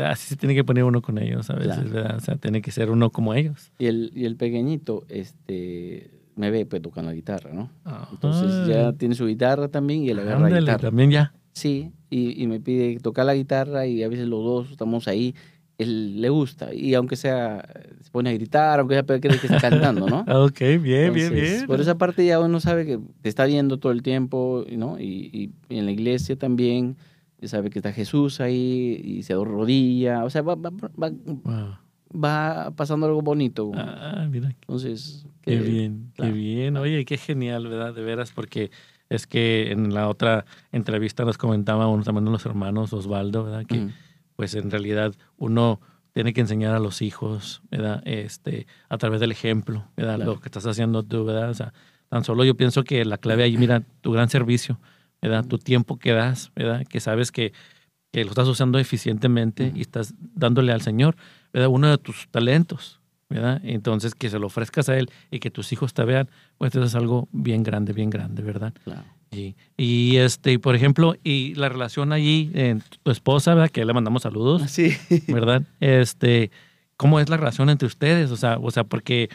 así se tiene que poner uno con ellos a veces, ¿verdad? O sea, tiene que ser uno como ellos. Y el, y el pequeñito, este, me ve pues tocando la guitarra, ¿no? Entonces ya tiene su guitarra también y él agarra la guitarra. también ya. Sí, y, y, me pide tocar la guitarra y a veces los dos estamos ahí. Él le gusta y aunque sea, se pone a gritar, aunque sea cree que está cantando, ¿no? ok, bien, bien, bien. Por esa parte ya uno sabe que te está viendo todo el tiempo, ¿no? Y, y en la iglesia también sabe que está Jesús ahí y se rodilla, o sea, va, va, va, pasando algo bonito. Ah, mira. Entonces, qué bien, qué bien. Oye, qué genial, ¿verdad? De veras, porque es que en la otra entrevista nos comentaba uno también de los hermanos Osvaldo, ¿verdad? Que pues en realidad uno tiene que enseñar a los hijos, ¿verdad? Este, a través del ejemplo, ¿verdad? Lo que estás haciendo tú, ¿verdad? O sea, tan solo yo pienso que la clave ahí, mira, tu gran servicio, ¿verdad? Tu tiempo que das, ¿verdad? Que sabes que, que lo estás usando eficientemente y estás dándole al Señor, ¿verdad? Uno de tus talentos, ¿verdad? Entonces, que se lo ofrezcas a Él y que tus hijos te vean, pues eso es algo bien grande, bien grande, ¿verdad? Claro. Y, y, este, por ejemplo, y la relación allí, en tu esposa, ¿verdad? Que le mandamos saludos, sí. ¿verdad? Este, ¿cómo es la relación entre ustedes? O sea, o sea, porque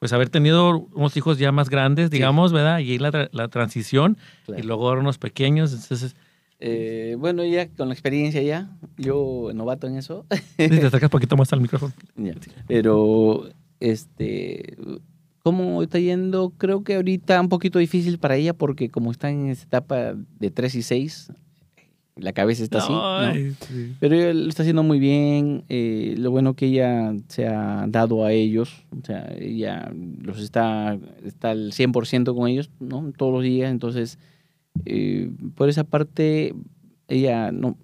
pues haber tenido unos hijos ya más grandes, digamos, ¿verdad? Y ahí la, la transición y luego unos pequeños, entonces... Eh, bueno, ya con la experiencia ya, yo novato en eso. Sí, te acercas un poquito más al micrófono. Pero, este, ¿cómo está yendo? Creo que ahorita un poquito difícil para ella porque como está en esta etapa de 3 y 6, la cabeza está así. Pero ella lo está haciendo muy bien. Eh, lo bueno que ella se ha dado a ellos, o sea, ella los está, está al 100% con ellos, ¿no? Todos los días. Entonces, eh, por esa parte, ella no,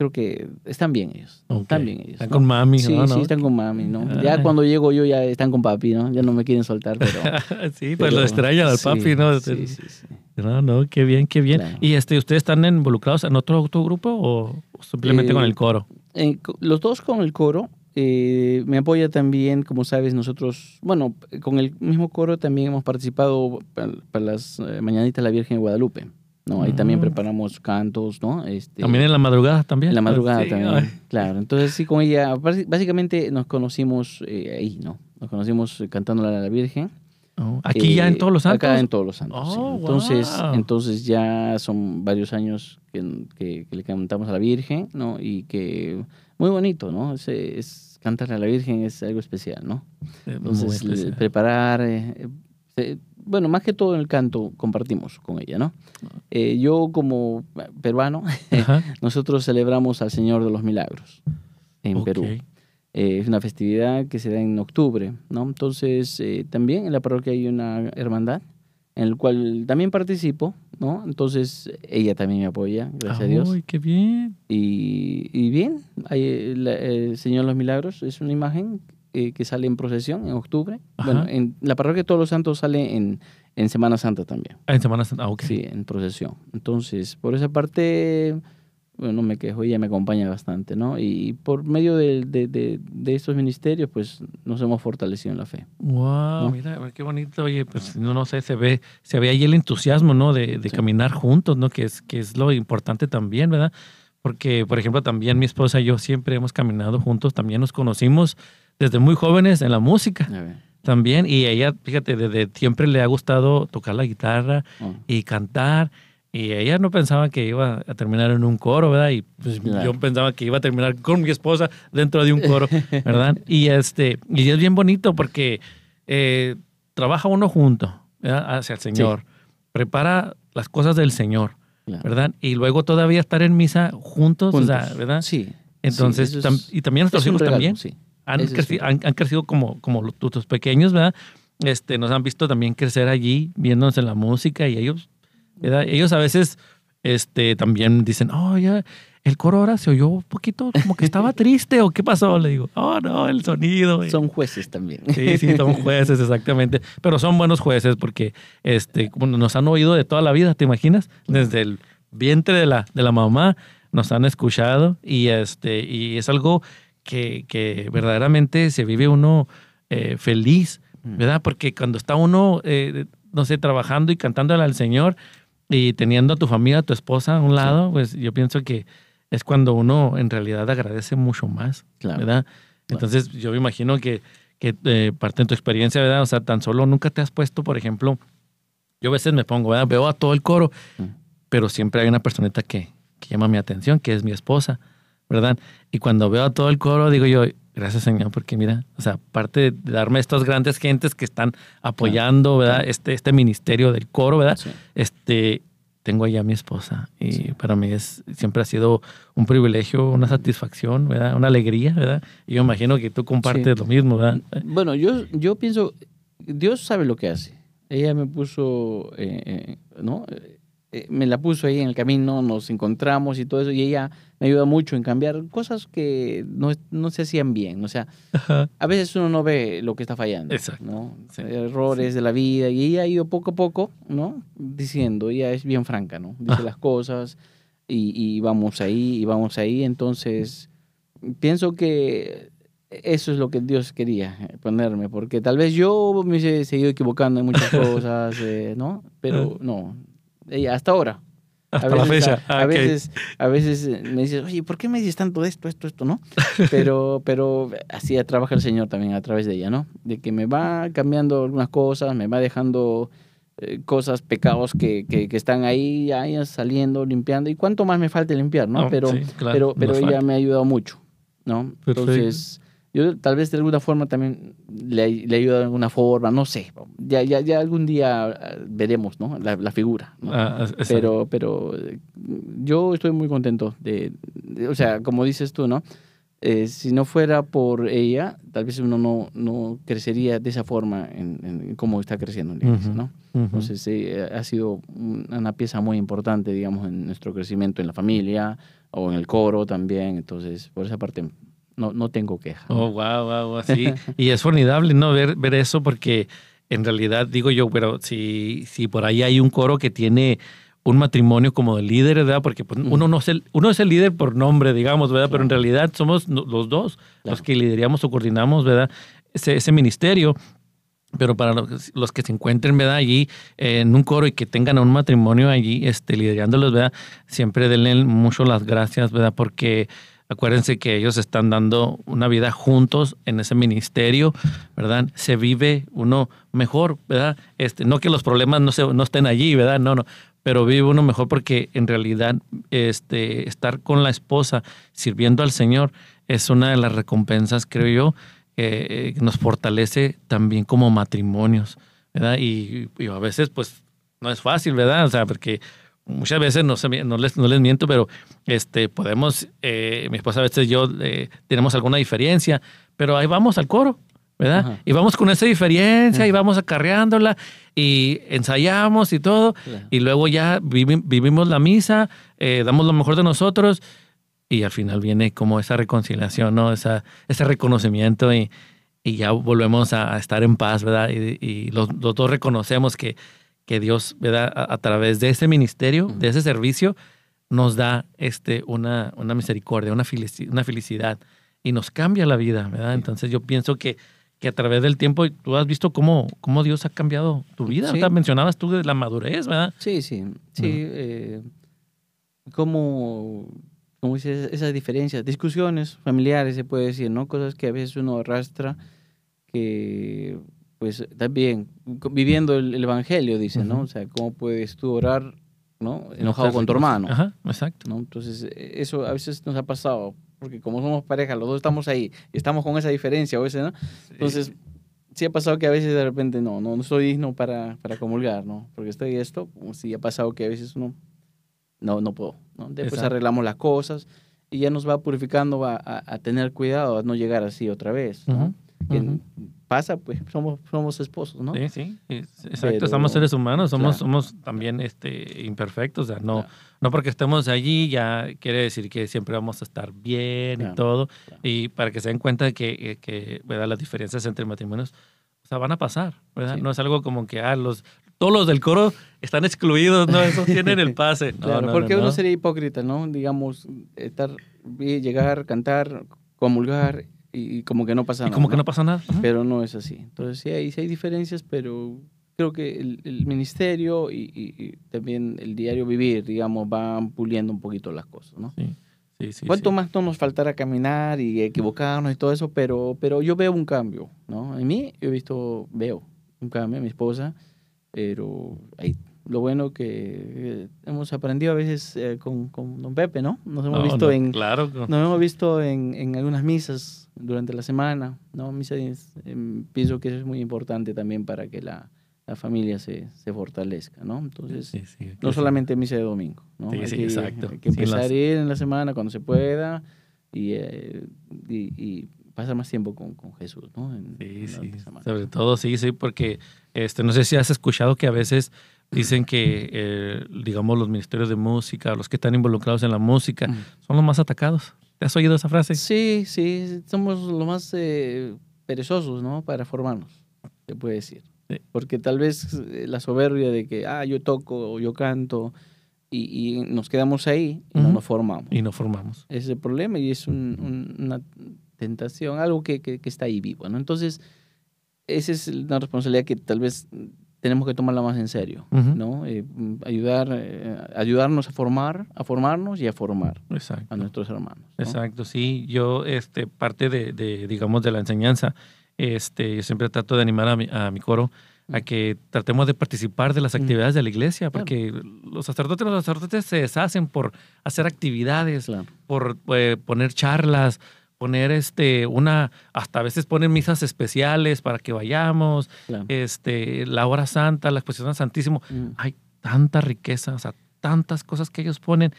creo que están bien ellos. Están bien ellos. Están con mami, sí, ¿no? Sí, están con mami, ¿no? Ya cuando llego yo ya están con papi, ¿no? Ya no me quieren soltar, pero... sí, pues lo extrañan al papi, ¿no? Sí, sí, sí. No, no, qué bien, qué bien. ¿Y este, ustedes están involucrados en otro, grupo o simplemente con el coro? Eh, los dos con el coro. Eh, me apoya también, como sabes, nosotros, bueno, con el mismo coro también hemos participado para, las eh, Mañanitas de la Virgen de Guadalupe. ¿No? Ahí también mm. preparamos cantos, ¿no? Este, también en la madrugada también. En la madrugada también, claro. Entonces sí, con ella, básicamente nos conocimos ahí, ¿no? Nos conocimos cantando a la Virgen. Oh, aquí ya en todos los santos. Acá en todos los santos. Oh, entonces, entonces ya son varios años que, le cantamos a la Virgen, ¿no? Y que muy bonito, ¿no? Es, es cantarle a la Virgen es algo especial, ¿no? Entonces, preparar, eh, eh, bueno, más que todo en el canto compartimos con ella, ¿no? Eh, yo como peruano, nosotros celebramos al Señor de los Milagros en Perú. Eh, es una festividad que se da en octubre, ¿no? Entonces, eh, también en la parroquia hay una hermandad en la cual también participo, ¿no? Entonces, ella también me apoya, gracias a Dios. ¡Ay, qué bien! Y, y bien, hay, el Señor los Milagros es una imagen eh, que sale en procesión en octubre. Bueno, en la parroquia de Todos los Santos sale en, en Semana Santa también. Ah, en Semana Santa, ah, ok. Sí, en procesión. Entonces, por esa parte bueno, no me quejo, ella me acompaña bastante, ¿no? Y por medio de, de, estos ministerios, pues nos hemos fortalecido en la fe. ¡Wow! Mira, qué bonito. Oye, pues no, no sé, se ve, se ve ahí el entusiasmo, ¿no? De, caminar juntos, ¿no? Que es, que es lo importante también, ¿verdad? Porque, por ejemplo, también mi esposa y yo siempre hemos caminado juntos, también nos conocimos desde muy jóvenes en la música. También, y ella, fíjate, desde siempre le ha gustado tocar la guitarra oh. y cantar. Y ella no pensaba que iba a terminar en un coro, ¿verdad? Y pues yo pensaba que iba a terminar con mi esposa dentro de un coro, ¿verdad? y este y es bien bonito porque eh, trabaja uno junto, ¿verdad? Hacia el Señor. Prepara las cosas del Señor, ¿verdad? Y luego todavía estar en misa juntos, ¿verdad? Sí. Entonces, y también nuestros hijos también han, han, crecido como, como tus pequeños, ¿verdad? Este, nos han visto también crecer allí, viéndonos en la música y ellos, ¿verdad? Ellos a veces este, también dicen, oh, ya, el coro ahora se oyó un poquito como que estaba triste o qué pasó. Le digo, oh, no, el sonido. Son jueces también. Sí, sí, son jueces, exactamente. Pero son buenos jueces porque este, nos han oído de toda la vida, ¿te imaginas? Desde el vientre de la, de la mamá nos han escuchado y, este, y es algo que, que verdaderamente se vive uno eh, feliz, mm. ¿verdad? Porque cuando está uno, eh, no sé, trabajando y cantándole al Señor y teniendo a tu familia, a tu esposa a un lado, pues yo pienso que es cuando uno en realidad agradece mucho más, ¿verdad? Entonces yo me imagino que, que eh, parte de tu experiencia, ¿verdad? O sea, tan solo nunca te has puesto, por ejemplo, yo a veces me pongo, ¿verdad? Veo a todo el coro, mm. pero siempre hay una personita que, que llama mi atención, que es mi esposa, ¿verdad? Y cuando veo a todo el coro, digo yo, gracias Señor, porque mira, o sea, aparte de darme estas grandes gentes que están apoyando, ¿verdad? Este, este ministerio del coro, ¿verdad? Este, tengo ahí a mi esposa y para mí es, siempre ha sido un privilegio, una satisfacción, ¿verdad? Una alegría, ¿verdad? Y yo imagino que tú compartes lo mismo, ¿verdad? Bueno, yo, yo pienso, Dios sabe lo que hace. Ella me puso, eh, eh, ¿no? Eh, me la puso ahí en el camino, nos encontramos y todo eso, y ella me ayuda mucho en cambiar cosas que no, no se hacían bien. O sea, a veces uno no ve lo que está fallando, ¿no? Errores de la vida, y ella ha ido poco a poco, ¿no? Diciendo, ella es bien franca, ¿no? Dice las cosas, y, y vamos ahí, y vamos ahí, entonces pienso que eso es lo que Dios quería ponerme, porque tal vez yo me he seguido equivocando en muchas cosas, eh, ¿no? Pero no, ella, hasta ahora. Hasta a veces, la fecha. A, veces, a veces me dices, oye, ¿por qué me dices tanto de esto, esto, esto, no? Pero, pero así trabaja el Señor también a través de ella, ¿no? De que me va cambiando algunas cosas, me va dejando eh, cosas, pecados que, que, que, están ahí, ahí saliendo, limpiando. Y cuánto más me falta limpiar, ¿no? pero, pero, pero ella me ha ayudado mucho, ¿no? Entonces yo tal vez de alguna forma también le, le ayudo de alguna forma, no sé. Ya, ya, ya algún día ah, veremos, ¿no? La, figura. Ah, pero, pero yo estoy muy contento de, o sea, como dices tú, ¿no? Eh, si no fuera por ella, tal vez uno no, no crecería de esa forma en, en cómo está creciendo la iglesia, ¿no? Entonces, ha sido una pieza muy importante, digamos, en nuestro crecimiento en la familia o en el coro también. Entonces, por esa parte no, no tengo queja. Oh, wow, wow, así. y es formidable, ¿no? Ver, ver eso porque en realidad digo yo, pero si, si por ahí hay un coro que tiene un matrimonio como de líder, ¿verdad? Porque pues, uno, no es el, uno es el líder por nombre, digamos, ¿verdad? Pero en realidad somos los dos los que lideramos o coordinamos, ¿verdad? Ese, ese ministerio. Pero para los, los, que se encuentren, ¿verdad? Allí en un coro y que tengan un matrimonio allí, este, liderándolos, ¿verdad? Siempre denle mucho las gracias, ¿verdad? Porque Acuérdense que ellos están dando una vida juntos en ese ministerio, ¿verdad? Se vive uno mejor, ¿verdad? Este, no que los problemas no, se, no estén allí, ¿verdad? No, no, pero vive uno mejor porque en realidad este, estar con la esposa sirviendo al Señor es una de las recompensas, creo yo, que nos fortalece también como matrimonios, ¿verdad? Y, y a veces, pues, no es fácil, ¿verdad? O sea, porque muchas veces no, no, les, no les miento, pero este, podemos, eh, mi esposa a veces yo eh, tenemos alguna diferencia, pero ahí vamos al coro, ¿verdad? Y vamos con esa diferencia y vamos acarreándola y ensayamos y todo, y luego ya vivimos la misa, eh, damos lo mejor de nosotros y al final viene como esa reconciliación, ¿no? Esa, ese reconocimiento y, y ya volvemos a, estar en paz, ¿verdad? Y, y los, los dos reconocemos que que Dios, ¿verdad? A, través de ese ministerio, de ese servicio, nos da este, una, una misericordia, una, felicidad, una felicidad y nos cambia la vida, ¿verdad? Entonces yo pienso que, que a través del tiempo tú has visto cómo, cómo Dios ha cambiado tu vida. Mencionabas tú de la madurez, ¿verdad? Sí, sí, sí. Eh, como, como dices, esas diferencias, discusiones familiares, se puede decir, ¿no? Cosas que a veces uno arrastra que pues también viviendo el, evangelio, dice, ¿no? O sea, ¿cómo puedes tú orar, ¿no? Enojado con tu hermano. Ajá, exacto. ¿no? Entonces, e, eso a veces nos ha pasado, porque como somos pareja, los dos estamos ahí, y estamos con esa diferencia a veces, ¿no? Entonces, sí. ha pasado que a veces de repente no, no, no soy digno para, para comulgar, ¿no? Porque estoy esto, sí ha pasado que a veces uno no, no puedo. ¿no? Después arreglamos las cosas y ya nos va purificando a, a, tener cuidado, a no llegar así otra vez. ¿no? Pasa, pues somos, somos esposos, ¿no? Sí, sí, exacto. Estamos seres humanos, somos, somos también este, imperfectos. O sea, no, no porque estemos allí ya quiere decir que siempre vamos a estar bien y todo. Y para que se den cuenta de que, que ¿verdad? las diferencias entre matrimonios o sea, van a pasar, ¿verdad? No es algo como que ah, los, todos los del coro están excluidos, ¿no? Esos tienen el pase. claro, porque uno sería hipócrita, ¿no? Digamos, estar, llegar, cantar, comulgar y, como que no pasa nada. Y como que no pasa nada. Pero no es así. Entonces sí hay, sí hay diferencias, pero creo que el, ministerio y, también el diario vivir, digamos, van puliendo un poquito las cosas, ¿no? Sí. Sí, sí, Cuanto más no nos faltará caminar y equivocarnos y todo eso, pero, pero yo veo un cambio, ¿no? En mí yo he visto, veo un cambio, en mi esposa, pero hay lo bueno que eh, hemos aprendido a veces eh, con, con, don Pepe, ¿no? Nos hemos visto en claro. nos hemos visto en, en, algunas misas durante la semana, ¿no? Misas em, pienso que eso es muy importante también para que la, la familia se, se, fortalezca, ¿no? Entonces, no solamente misa de domingo, ¿no? Sí, sí, exacto. Hay que empezar a ir en la semana cuando se pueda y, eh, y, pasar más tiempo con, con Jesús, ¿no? sí, sí. Sobre todo, sí, sí, porque este, no sé si has escuchado que a veces Dicen que, eh, digamos, los ministerios de música, los que están involucrados en la música, son los más atacados. ¿Te has oído esa frase? Sí, sí, somos los más eh, perezosos, ¿no? Para formarnos, se puede decir. Porque tal vez eh, la soberbia de que, ah, yo toco o yo canto y, nos quedamos ahí y no nos formamos. Y no formamos. Es el problema y es una tentación, algo que, que, que, está ahí vivo, ¿no? Entonces, esa es una responsabilidad que tal vez tenemos que tomarla más en serio, ¿no? Eh, ayudar, eh, ayudarnos a formar, a formarnos y a formar a nuestros hermanos. Exacto, sí. Yo, este, parte de, de, digamos, de la enseñanza, este, yo siempre trato de animar a mi, a mi coro a que tratemos de participar de las actividades de la iglesia, porque los sacerdotes los sacerdotes se deshacen por hacer actividades, por eh, poner charlas, poner este una hasta a veces ponen misas especiales para que vayamos este la hora santa la exposición al santísimo. Mm. hay tanta riqueza o sea tantas cosas que ellos ponen.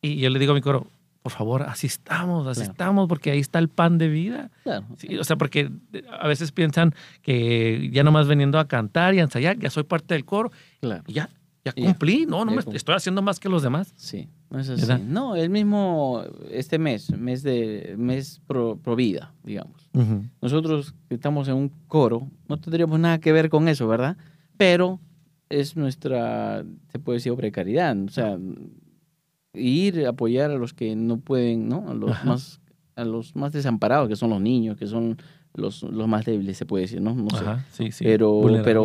Y yo le digo a mi coro por favor asistamos asistamos porque ahí está el pan de vida o sea porque a veces piensan que ya nomás veniendo a cantar y a ensayar ya soy parte del coro. Y ya ya cumplí, no, no me estoy haciendo más que los demás. Sí, no es así. No, el mismo, este mes, mes de mes pro, vida, digamos. Nosotros que estamos en un coro, no tendríamos nada que ver con eso, ¿verdad? Pero es nuestra, se puede decir, precariedad. O sea, ir a apoyar a los que no pueden, ¿no? A los más a los más desamparados, que son los niños, que son los, los más débiles, se puede decir, ¿no? No Ajá, Sí, sí. Pero, pero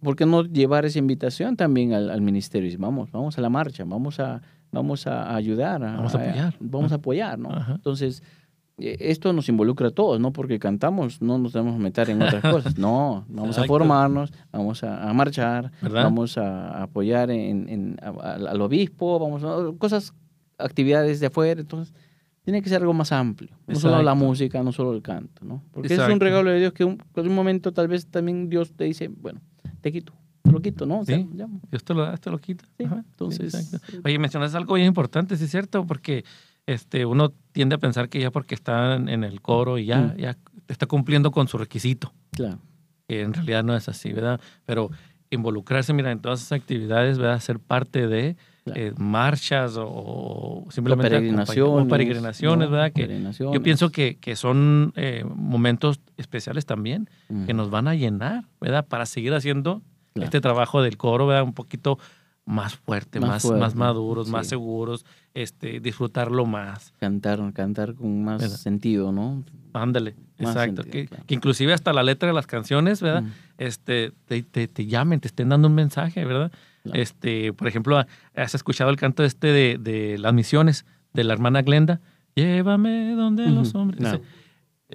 ¿por qué no llevar esa invitación también al, ministerio? Y vamos, vamos a la marcha, vamos a, vamos a ayudar. vamos a apoyar. vamos a apoyar, ¿no? Entonces, e, esto nos involucra a todos, ¿no? Porque cantamos, no nos debemos meter en otras cosas. No, vamos a formarnos, vamos a, marchar, vamos a apoyar en, al obispo, vamos a cosas, actividades de afuera. Entonces, tiene que ser algo más amplio. No solo la música, no solo el canto, ¿no? Porque es un regalo de Dios que en un momento tal vez también Dios te dice, bueno, te quito. Te lo quito, ¿no? sí, Dios te lo da, te lo quita. entonces, Oye, mencionas algo bien importante, sí es cierto, porque este, uno tiende a pensar que ya porque está en el coro y ya, mm. ya está cumpliendo con su requisito. Claro. Que en realidad no es así, ¿verdad? Pero involucrarse, mira, en todas esas actividades, ¿verdad? Ser parte de eh, marchas o, simplemente peregrinaciones, peregrinaciones ¿verdad? Que yo pienso que, que son eh, momentos especiales también que nos van a llenar, ¿verdad? Para seguir haciendo este trabajo del coro, ¿verdad? Un poquito más fuerte, más, más, maduros, más seguros, este, disfrutarlo más. Cantar, cantar con más sentido, ¿no? Ándale, exacto. que, inclusive hasta la letra de las canciones, ¿verdad? Este, te, te, te, llamen, te estén dando un mensaje, ¿verdad? Este, por ejemplo, has escuchado el canto este de, de, las misiones de la hermana Glenda. Llévame donde los hombres.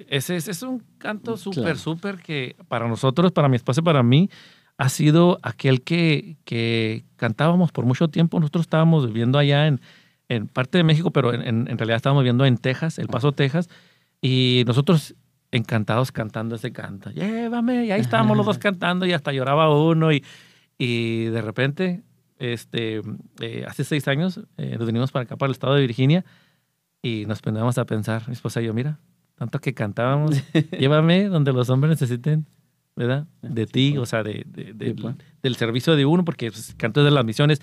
Ese, es un canto súper, súper que para nosotros, para mi esposa y para mí, ha sido aquel que, que cantábamos por mucho tiempo. Nosotros estábamos viviendo allá en, en parte de México, pero en, en, realidad estábamos viviendo en Texas, El Paso, Texas, y nosotros encantados cantando ese canto. Llévame, y ahí estábamos los dos cantando y hasta lloraba uno y, y de repente este, eh, hace seis años eh, nos vinimos para acá, para el estado de Virginia, y nos poníamos a pensar, mi esposa y yo, mira, tanto que cantábamos, llévame donde los hombres necesiten, ¿verdad? De ti, o sea, de, pues. del servicio de uno, porque pues, canto de las misiones,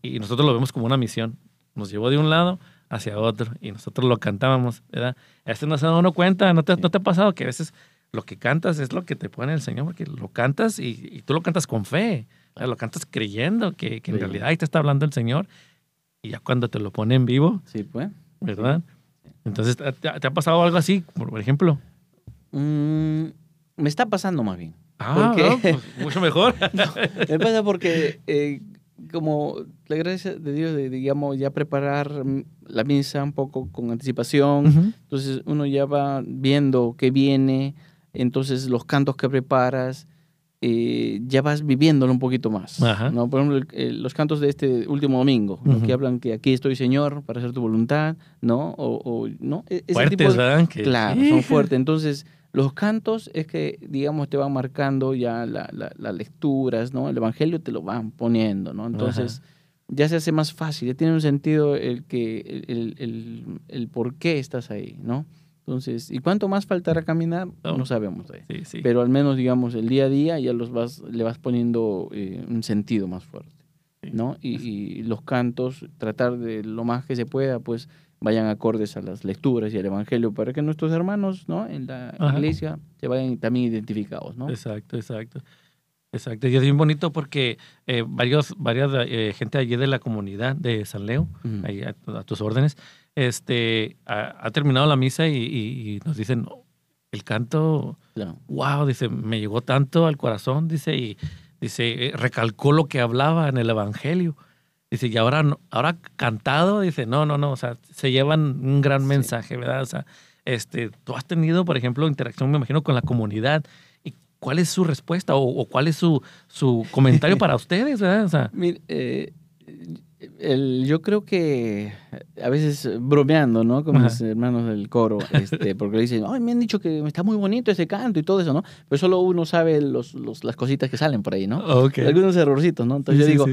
y nosotros lo vemos como una misión. Nos llevó de un lado hacia otro, y nosotros lo cantábamos, ¿verdad? A veces no se da uno cuenta, ¿no te, ¿no te ha pasado que a veces lo que cantas es lo que te pone el Señor, porque lo cantas y, tú lo cantas con fe, lo cantas creyendo que, en realidad ahí te está hablando el Señor, y ya cuando te lo pone en vivo, sí, pues. ¿verdad? Entonces, ¿te, ha pasado algo así, por ejemplo? Mm, me está pasando más bien. Ah, pues, mucho mejor. me pasa porque, eh, como la gracia de Dios, de, digamos, ya preparar la misa un poco con anticipación, entonces uno ya va viendo qué viene, entonces los cantos que preparas, eh, ya vas viviéndolo un poquito más. ¿no? Por ejemplo, los cantos de este último domingo, que hablan que aquí estoy, Señor, para hacer tu voluntad, ¿no? O, ¿no? E-, fuertes, ¿verdad? Claro, son fuertes. Entonces, los cantos es que, digamos, te van marcando ya las lecturas, ¿no? El Evangelio te lo van poniendo, ¿no? Entonces, ya se hace más fácil, ya tiene un sentido el, que, el, el, el por qué estás ahí, ¿no? Entonces, ¿y cuánto más faltará caminar? No, sabemos. Pero al menos, digamos, el día a día ya los vas, le vas poniendo eh, un sentido más fuerte. ¿no? Y, los cantos, tratar de lo más que se pueda, pues vayan acordes a las lecturas y al Evangelio para que nuestros hermanos ¿no? en la iglesia se vayan también identificados. ¿no? Exacto, exacto. Exacto, y es bien bonito porque eh, varios, varias eh, gente allí de la comunidad de San Leo, ahí a, tus órdenes, este, ha, terminado la misa y, nos dicen, el canto, wow, dice, me llegó tanto al corazón, dice, y dice, eh, recalcó lo que hablaba en el Evangelio. Dice, y ahora, ahora cantado, dice, no, no, no, o sea, se llevan un gran mensaje, ¿verdad? O sea, este, tú has tenido, por ejemplo, interacción, me imagino, con la comunidad. ¿Y cuál es su respuesta o, cuál es su, su comentario para ustedes, ¿verdad? O sea, Mire, eh, el, yo creo que a veces bromeando, ¿no? Con mis hermanos del coro, este, porque le dicen, ay, me han dicho que está muy bonito ese canto y todo eso, ¿no? Pero solo uno sabe los, los, las cositas que salen por ahí, ¿no? Algunos errorcitos, ¿no? Entonces yo digo,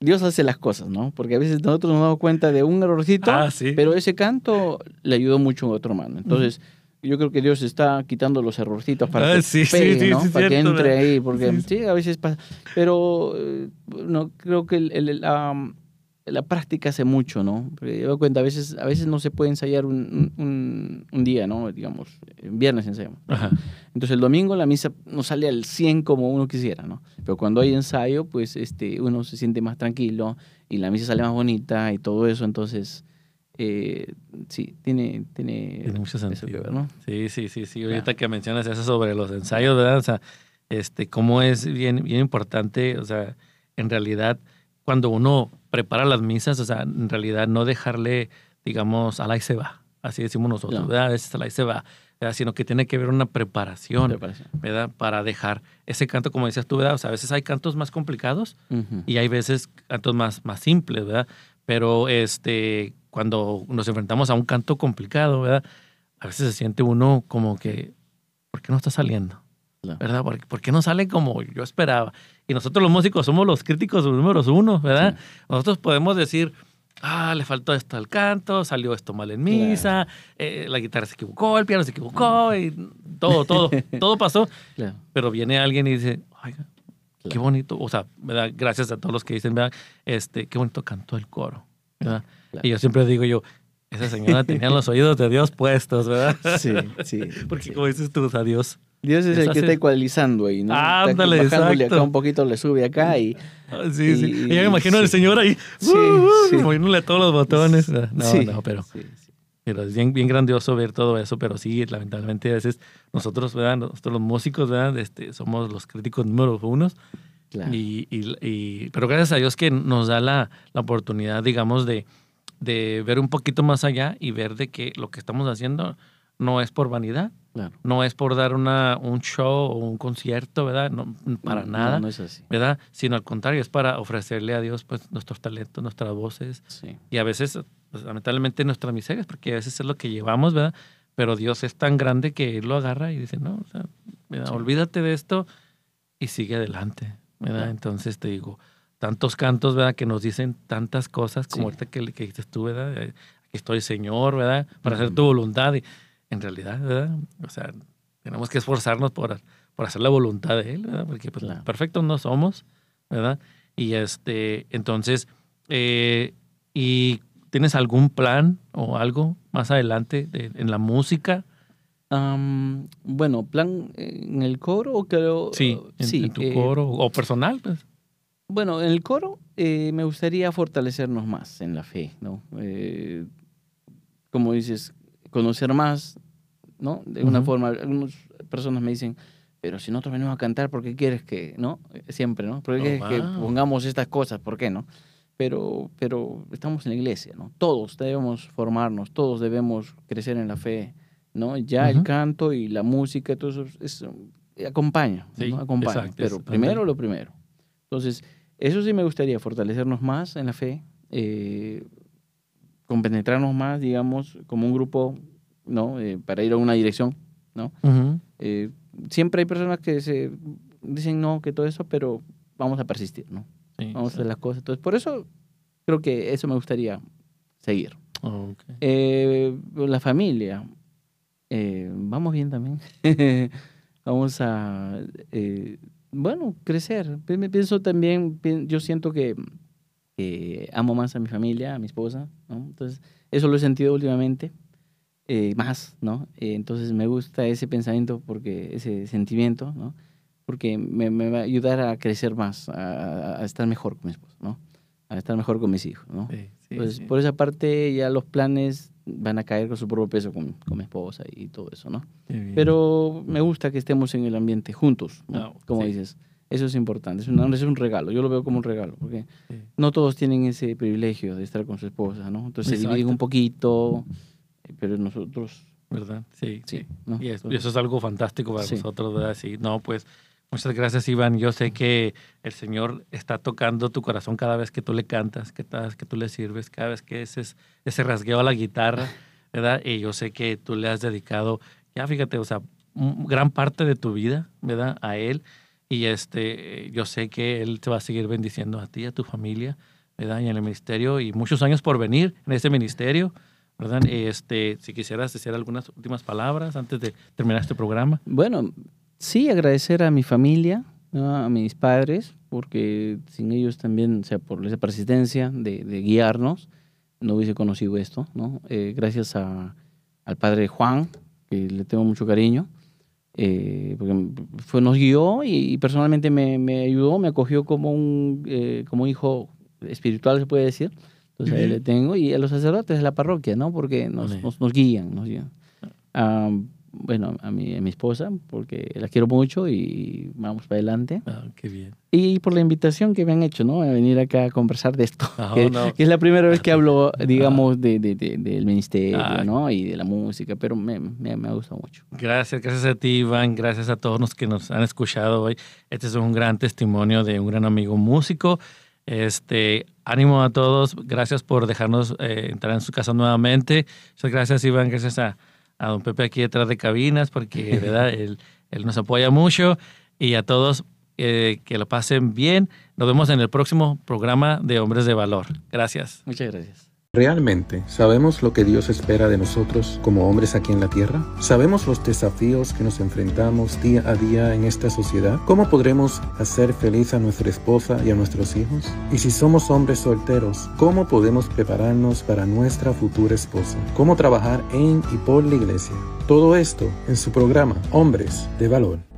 Dios hace las cosas, ¿no? Porque a veces nosotros nos damos cuenta de un errorcito, ah, pero ese canto le ayudó mucho a otro hermano. Entonces, yo creo que Dios está quitando los errorcitos para ah, que ¿no? para que entre ahí, porque sí. a veces pasa. Pero eh, no creo que el, el, la práctica hace mucho, ¿no? Porque yo cuenta, a veces, a veces no se puede ensayar un, un, un día, ¿no? Digamos, en viernes ensayamos. Entonces el domingo la misa no sale al 100 como uno quisiera, ¿no? Pero cuando hay ensayo, pues este, uno se siente más tranquilo y la misa sale más bonita y todo eso, entonces... Eh, sí, tiene, tiene, tiene mucho sentido. ¿no? Sí, sí, sí, sí. Ahorita que mencionas eso sobre los ensayos. O sea, este, cómo es bien, bien importante, o sea, en realidad, cuando uno prepara las misas, o sea, en realidad no dejarle, digamos, a la y se va, así decimos nosotros, ¿verdad? A veces a la y se va, ¿verdad? sino que tiene que haber una preparación, ¿verdad? Para dejar ese canto, como decías tú, ¿verdad? O sea, a veces hay cantos más complicados y hay veces cantos más, más simples, ¿verdad? Pero este, cuando nos enfrentamos a un canto complicado, ¿verdad? A veces se siente uno como que, ¿por qué no está saliendo? ¿Verdad? ¿Por, qué no sale como yo esperaba? Y nosotros los músicos somos los críticos números uno, ¿verdad? Nosotros podemos decir, ah, le faltó esto al canto, salió esto mal en misa, eh, la guitarra se equivocó, el piano se equivocó, y todo, todo, todo pasó. Pero viene alguien y dice, oiga, qué bonito, o sea, ¿verdad? gracias a todos los que dicen, ¿verdad? Este, qué bonito cantó el coro, ¿verdad? Y yo siempre digo yo, esa señora tenía los oídos de Dios puestos, ¿verdad? Sí, sí. Porque como dices tú, a Dios Dios es el que está ecualizando ahí, ¿no? Ándale, Bajándole acá un poquito, le sube acá y... Ah, sí, sí. Y ya me imagino al señor ahí, sí, uh, uh, moviéndole todos los botones. No, no, pero... Pero es bien, bien grandioso ver todo eso, pero sí, lamentablemente a veces nosotros, ¿verdad? Nosotros los músicos, ¿verdad? Este, somos los críticos número uno. Claro. Y, y, y, pero gracias a Dios que nos da la, la oportunidad, digamos, de, de ver un poquito más allá y ver de que lo que estamos haciendo no es por vanidad, no es por dar una, un show o un concierto, ¿verdad? No, para nada. No, es así. ¿Verdad? Sino al contrario, es para ofrecerle a Dios pues, nuestros talentos, nuestras voces. Y a veces, pues, lamentablemente, nuestras miserias, porque a veces es lo que llevamos, ¿verdad? Pero Dios es tan grande que Él lo agarra y dice, no, o sea, olvídate de esto y sigue adelante, ¿verdad? Entonces te digo, tantos cantos, ¿verdad? Que nos dicen tantas cosas, como ahorita que, que dices tú, ¿verdad? Aquí estoy, Señor, ¿verdad? Para hacer tu voluntad. Y en realidad, ¿verdad? O sea, tenemos que esforzarnos por, por hacer la voluntad de Él, ¿verdad? Porque pues, perfectos no somos, ¿verdad? Y este, entonces, eh, ¿y tienes algún plan o algo más adelante en la música? bueno, plan en el coro, creo. Sí, en, tu eh, coro o personal, pues. Bueno, en el coro eh, me gustaría fortalecernos más en la fe, ¿no? como dices, conocer más, ¿no? De una forma, algunas personas me dicen, pero si nosotros venimos a cantar, ¿por qué quieres que, no? Siempre, ¿no? ¿Por qué oh, quieres que pongamos estas cosas? ¿Por qué no? Pero, pero estamos en la iglesia, ¿no? Todos debemos formarnos, todos debemos crecer en la fe, ¿no? Ya el canto y la música, todo eso es, acompaña, ¿no? Acompaña. pero primero lo primero. Entonces, eso sí me gustaría, fortalecernos más en la fe, eh, compenetrarnos más, digamos, como un grupo, ¿no? Eh, para ir a una dirección, ¿no? siempre hay personas que se dicen no, que todo eso, pero vamos a persistir, ¿no? vamos a hacer las cosas. Entonces, por eso creo que eso me gustaría seguir. Eh, la familia, eh, vamos bien también. vamos a, eh, bueno, crecer. Pienso también, yo siento que amo más a mi familia, a mi esposa, ¿no? Entonces, eso lo he sentido últimamente. Eh, más, ¿no? Eh, entonces me gusta ese pensamiento, porque ese sentimiento, ¿no? Porque me, va a ayudar a crecer más, a, estar mejor con mi esposo, ¿no? A estar mejor con mis hijos, ¿no? pues por esa parte ya los planes van a caer con su propio peso con, con mi esposa y todo eso, ¿no? Pero me gusta que estemos en el ambiente juntos, ¿no? como dices. Eso es importante, es un, es un regalo, yo lo veo como un regalo, porque no todos tienen ese privilegio de estar con su esposa, ¿no? Entonces se dividen un poquito, pero nosotros... ¿Verdad? Sí, sí. Y, eso, es algo fantástico para nosotros, ¿verdad? Sí, no, pues muchas gracias, Iván. Yo sé que el Señor está tocando tu corazón cada vez que tú le cantas, que cada vez que tú le sirves, cada vez que ese, ese rasgueo a la guitarra, ¿verdad? Y yo sé que tú le has dedicado, ya fíjate, o sea, gran parte de tu vida, ¿verdad? A Él. Y este, yo sé que Él te va a seguir bendiciendo a ti, a tu familia, ¿verdad? Y en el ministerio, y muchos años por venir en ese ministerio. ¿verdad? Este, si quisieras decir algunas últimas palabras antes de terminar este programa. Bueno, sí, agradecer a mi familia, a mis padres, porque sin ellos también, o sea, por esa persistencia de, guiarnos, no hubiese conocido esto, ¿no? Eh, gracias a, al padre Juan, que le tengo mucho cariño, eh, porque fue, nos guió y, personalmente me, me, ayudó, me acogió como un, eh, como un hijo espiritual, se puede decir. Entonces ahí le tengo. Y a los sacerdotes de la parroquia, ¿no? Porque nos, nos, guían, nos guían. Bueno, a mi, a mi esposa, porque la quiero mucho y vamos para adelante. Ah, qué bien. Y por la invitación que me han hecho, ¿no? A venir acá a conversar de esto. Ah, que, es la primera vez que hablo, digamos, de, de, del ministerio, ah. ¿no? Y de la música, pero me, me, me, ha gustado mucho. Gracias, gracias a ti, Iván. Gracias a todos los que nos han escuchado hoy. Este es un gran testimonio de un gran amigo músico. Este, ánimo a todos. Gracias por dejarnos eh, entrar en su casa nuevamente. Muchas gracias, Iván. Gracias a, a don Pepe aquí detrás de cabinas, porque ¿verdad? él, él, nos apoya mucho. Y a todos eh, que lo pasen bien. Nos vemos en el próximo programa de Hombres de Valor. Gracias. Muchas gracias. ¿Realmente sabemos lo que Dios espera de nosotros como hombres aquí en la tierra? ¿Sabemos los desafíos que nos enfrentamos día a día en esta sociedad? ¿Cómo podremos hacer feliz a nuestra esposa y a nuestros hijos? Y si somos hombres solteros, ¿cómo podemos prepararnos para nuestra futura esposa? ¿Cómo trabajar en y por la iglesia? Todo esto en su programa Hombres de Valor.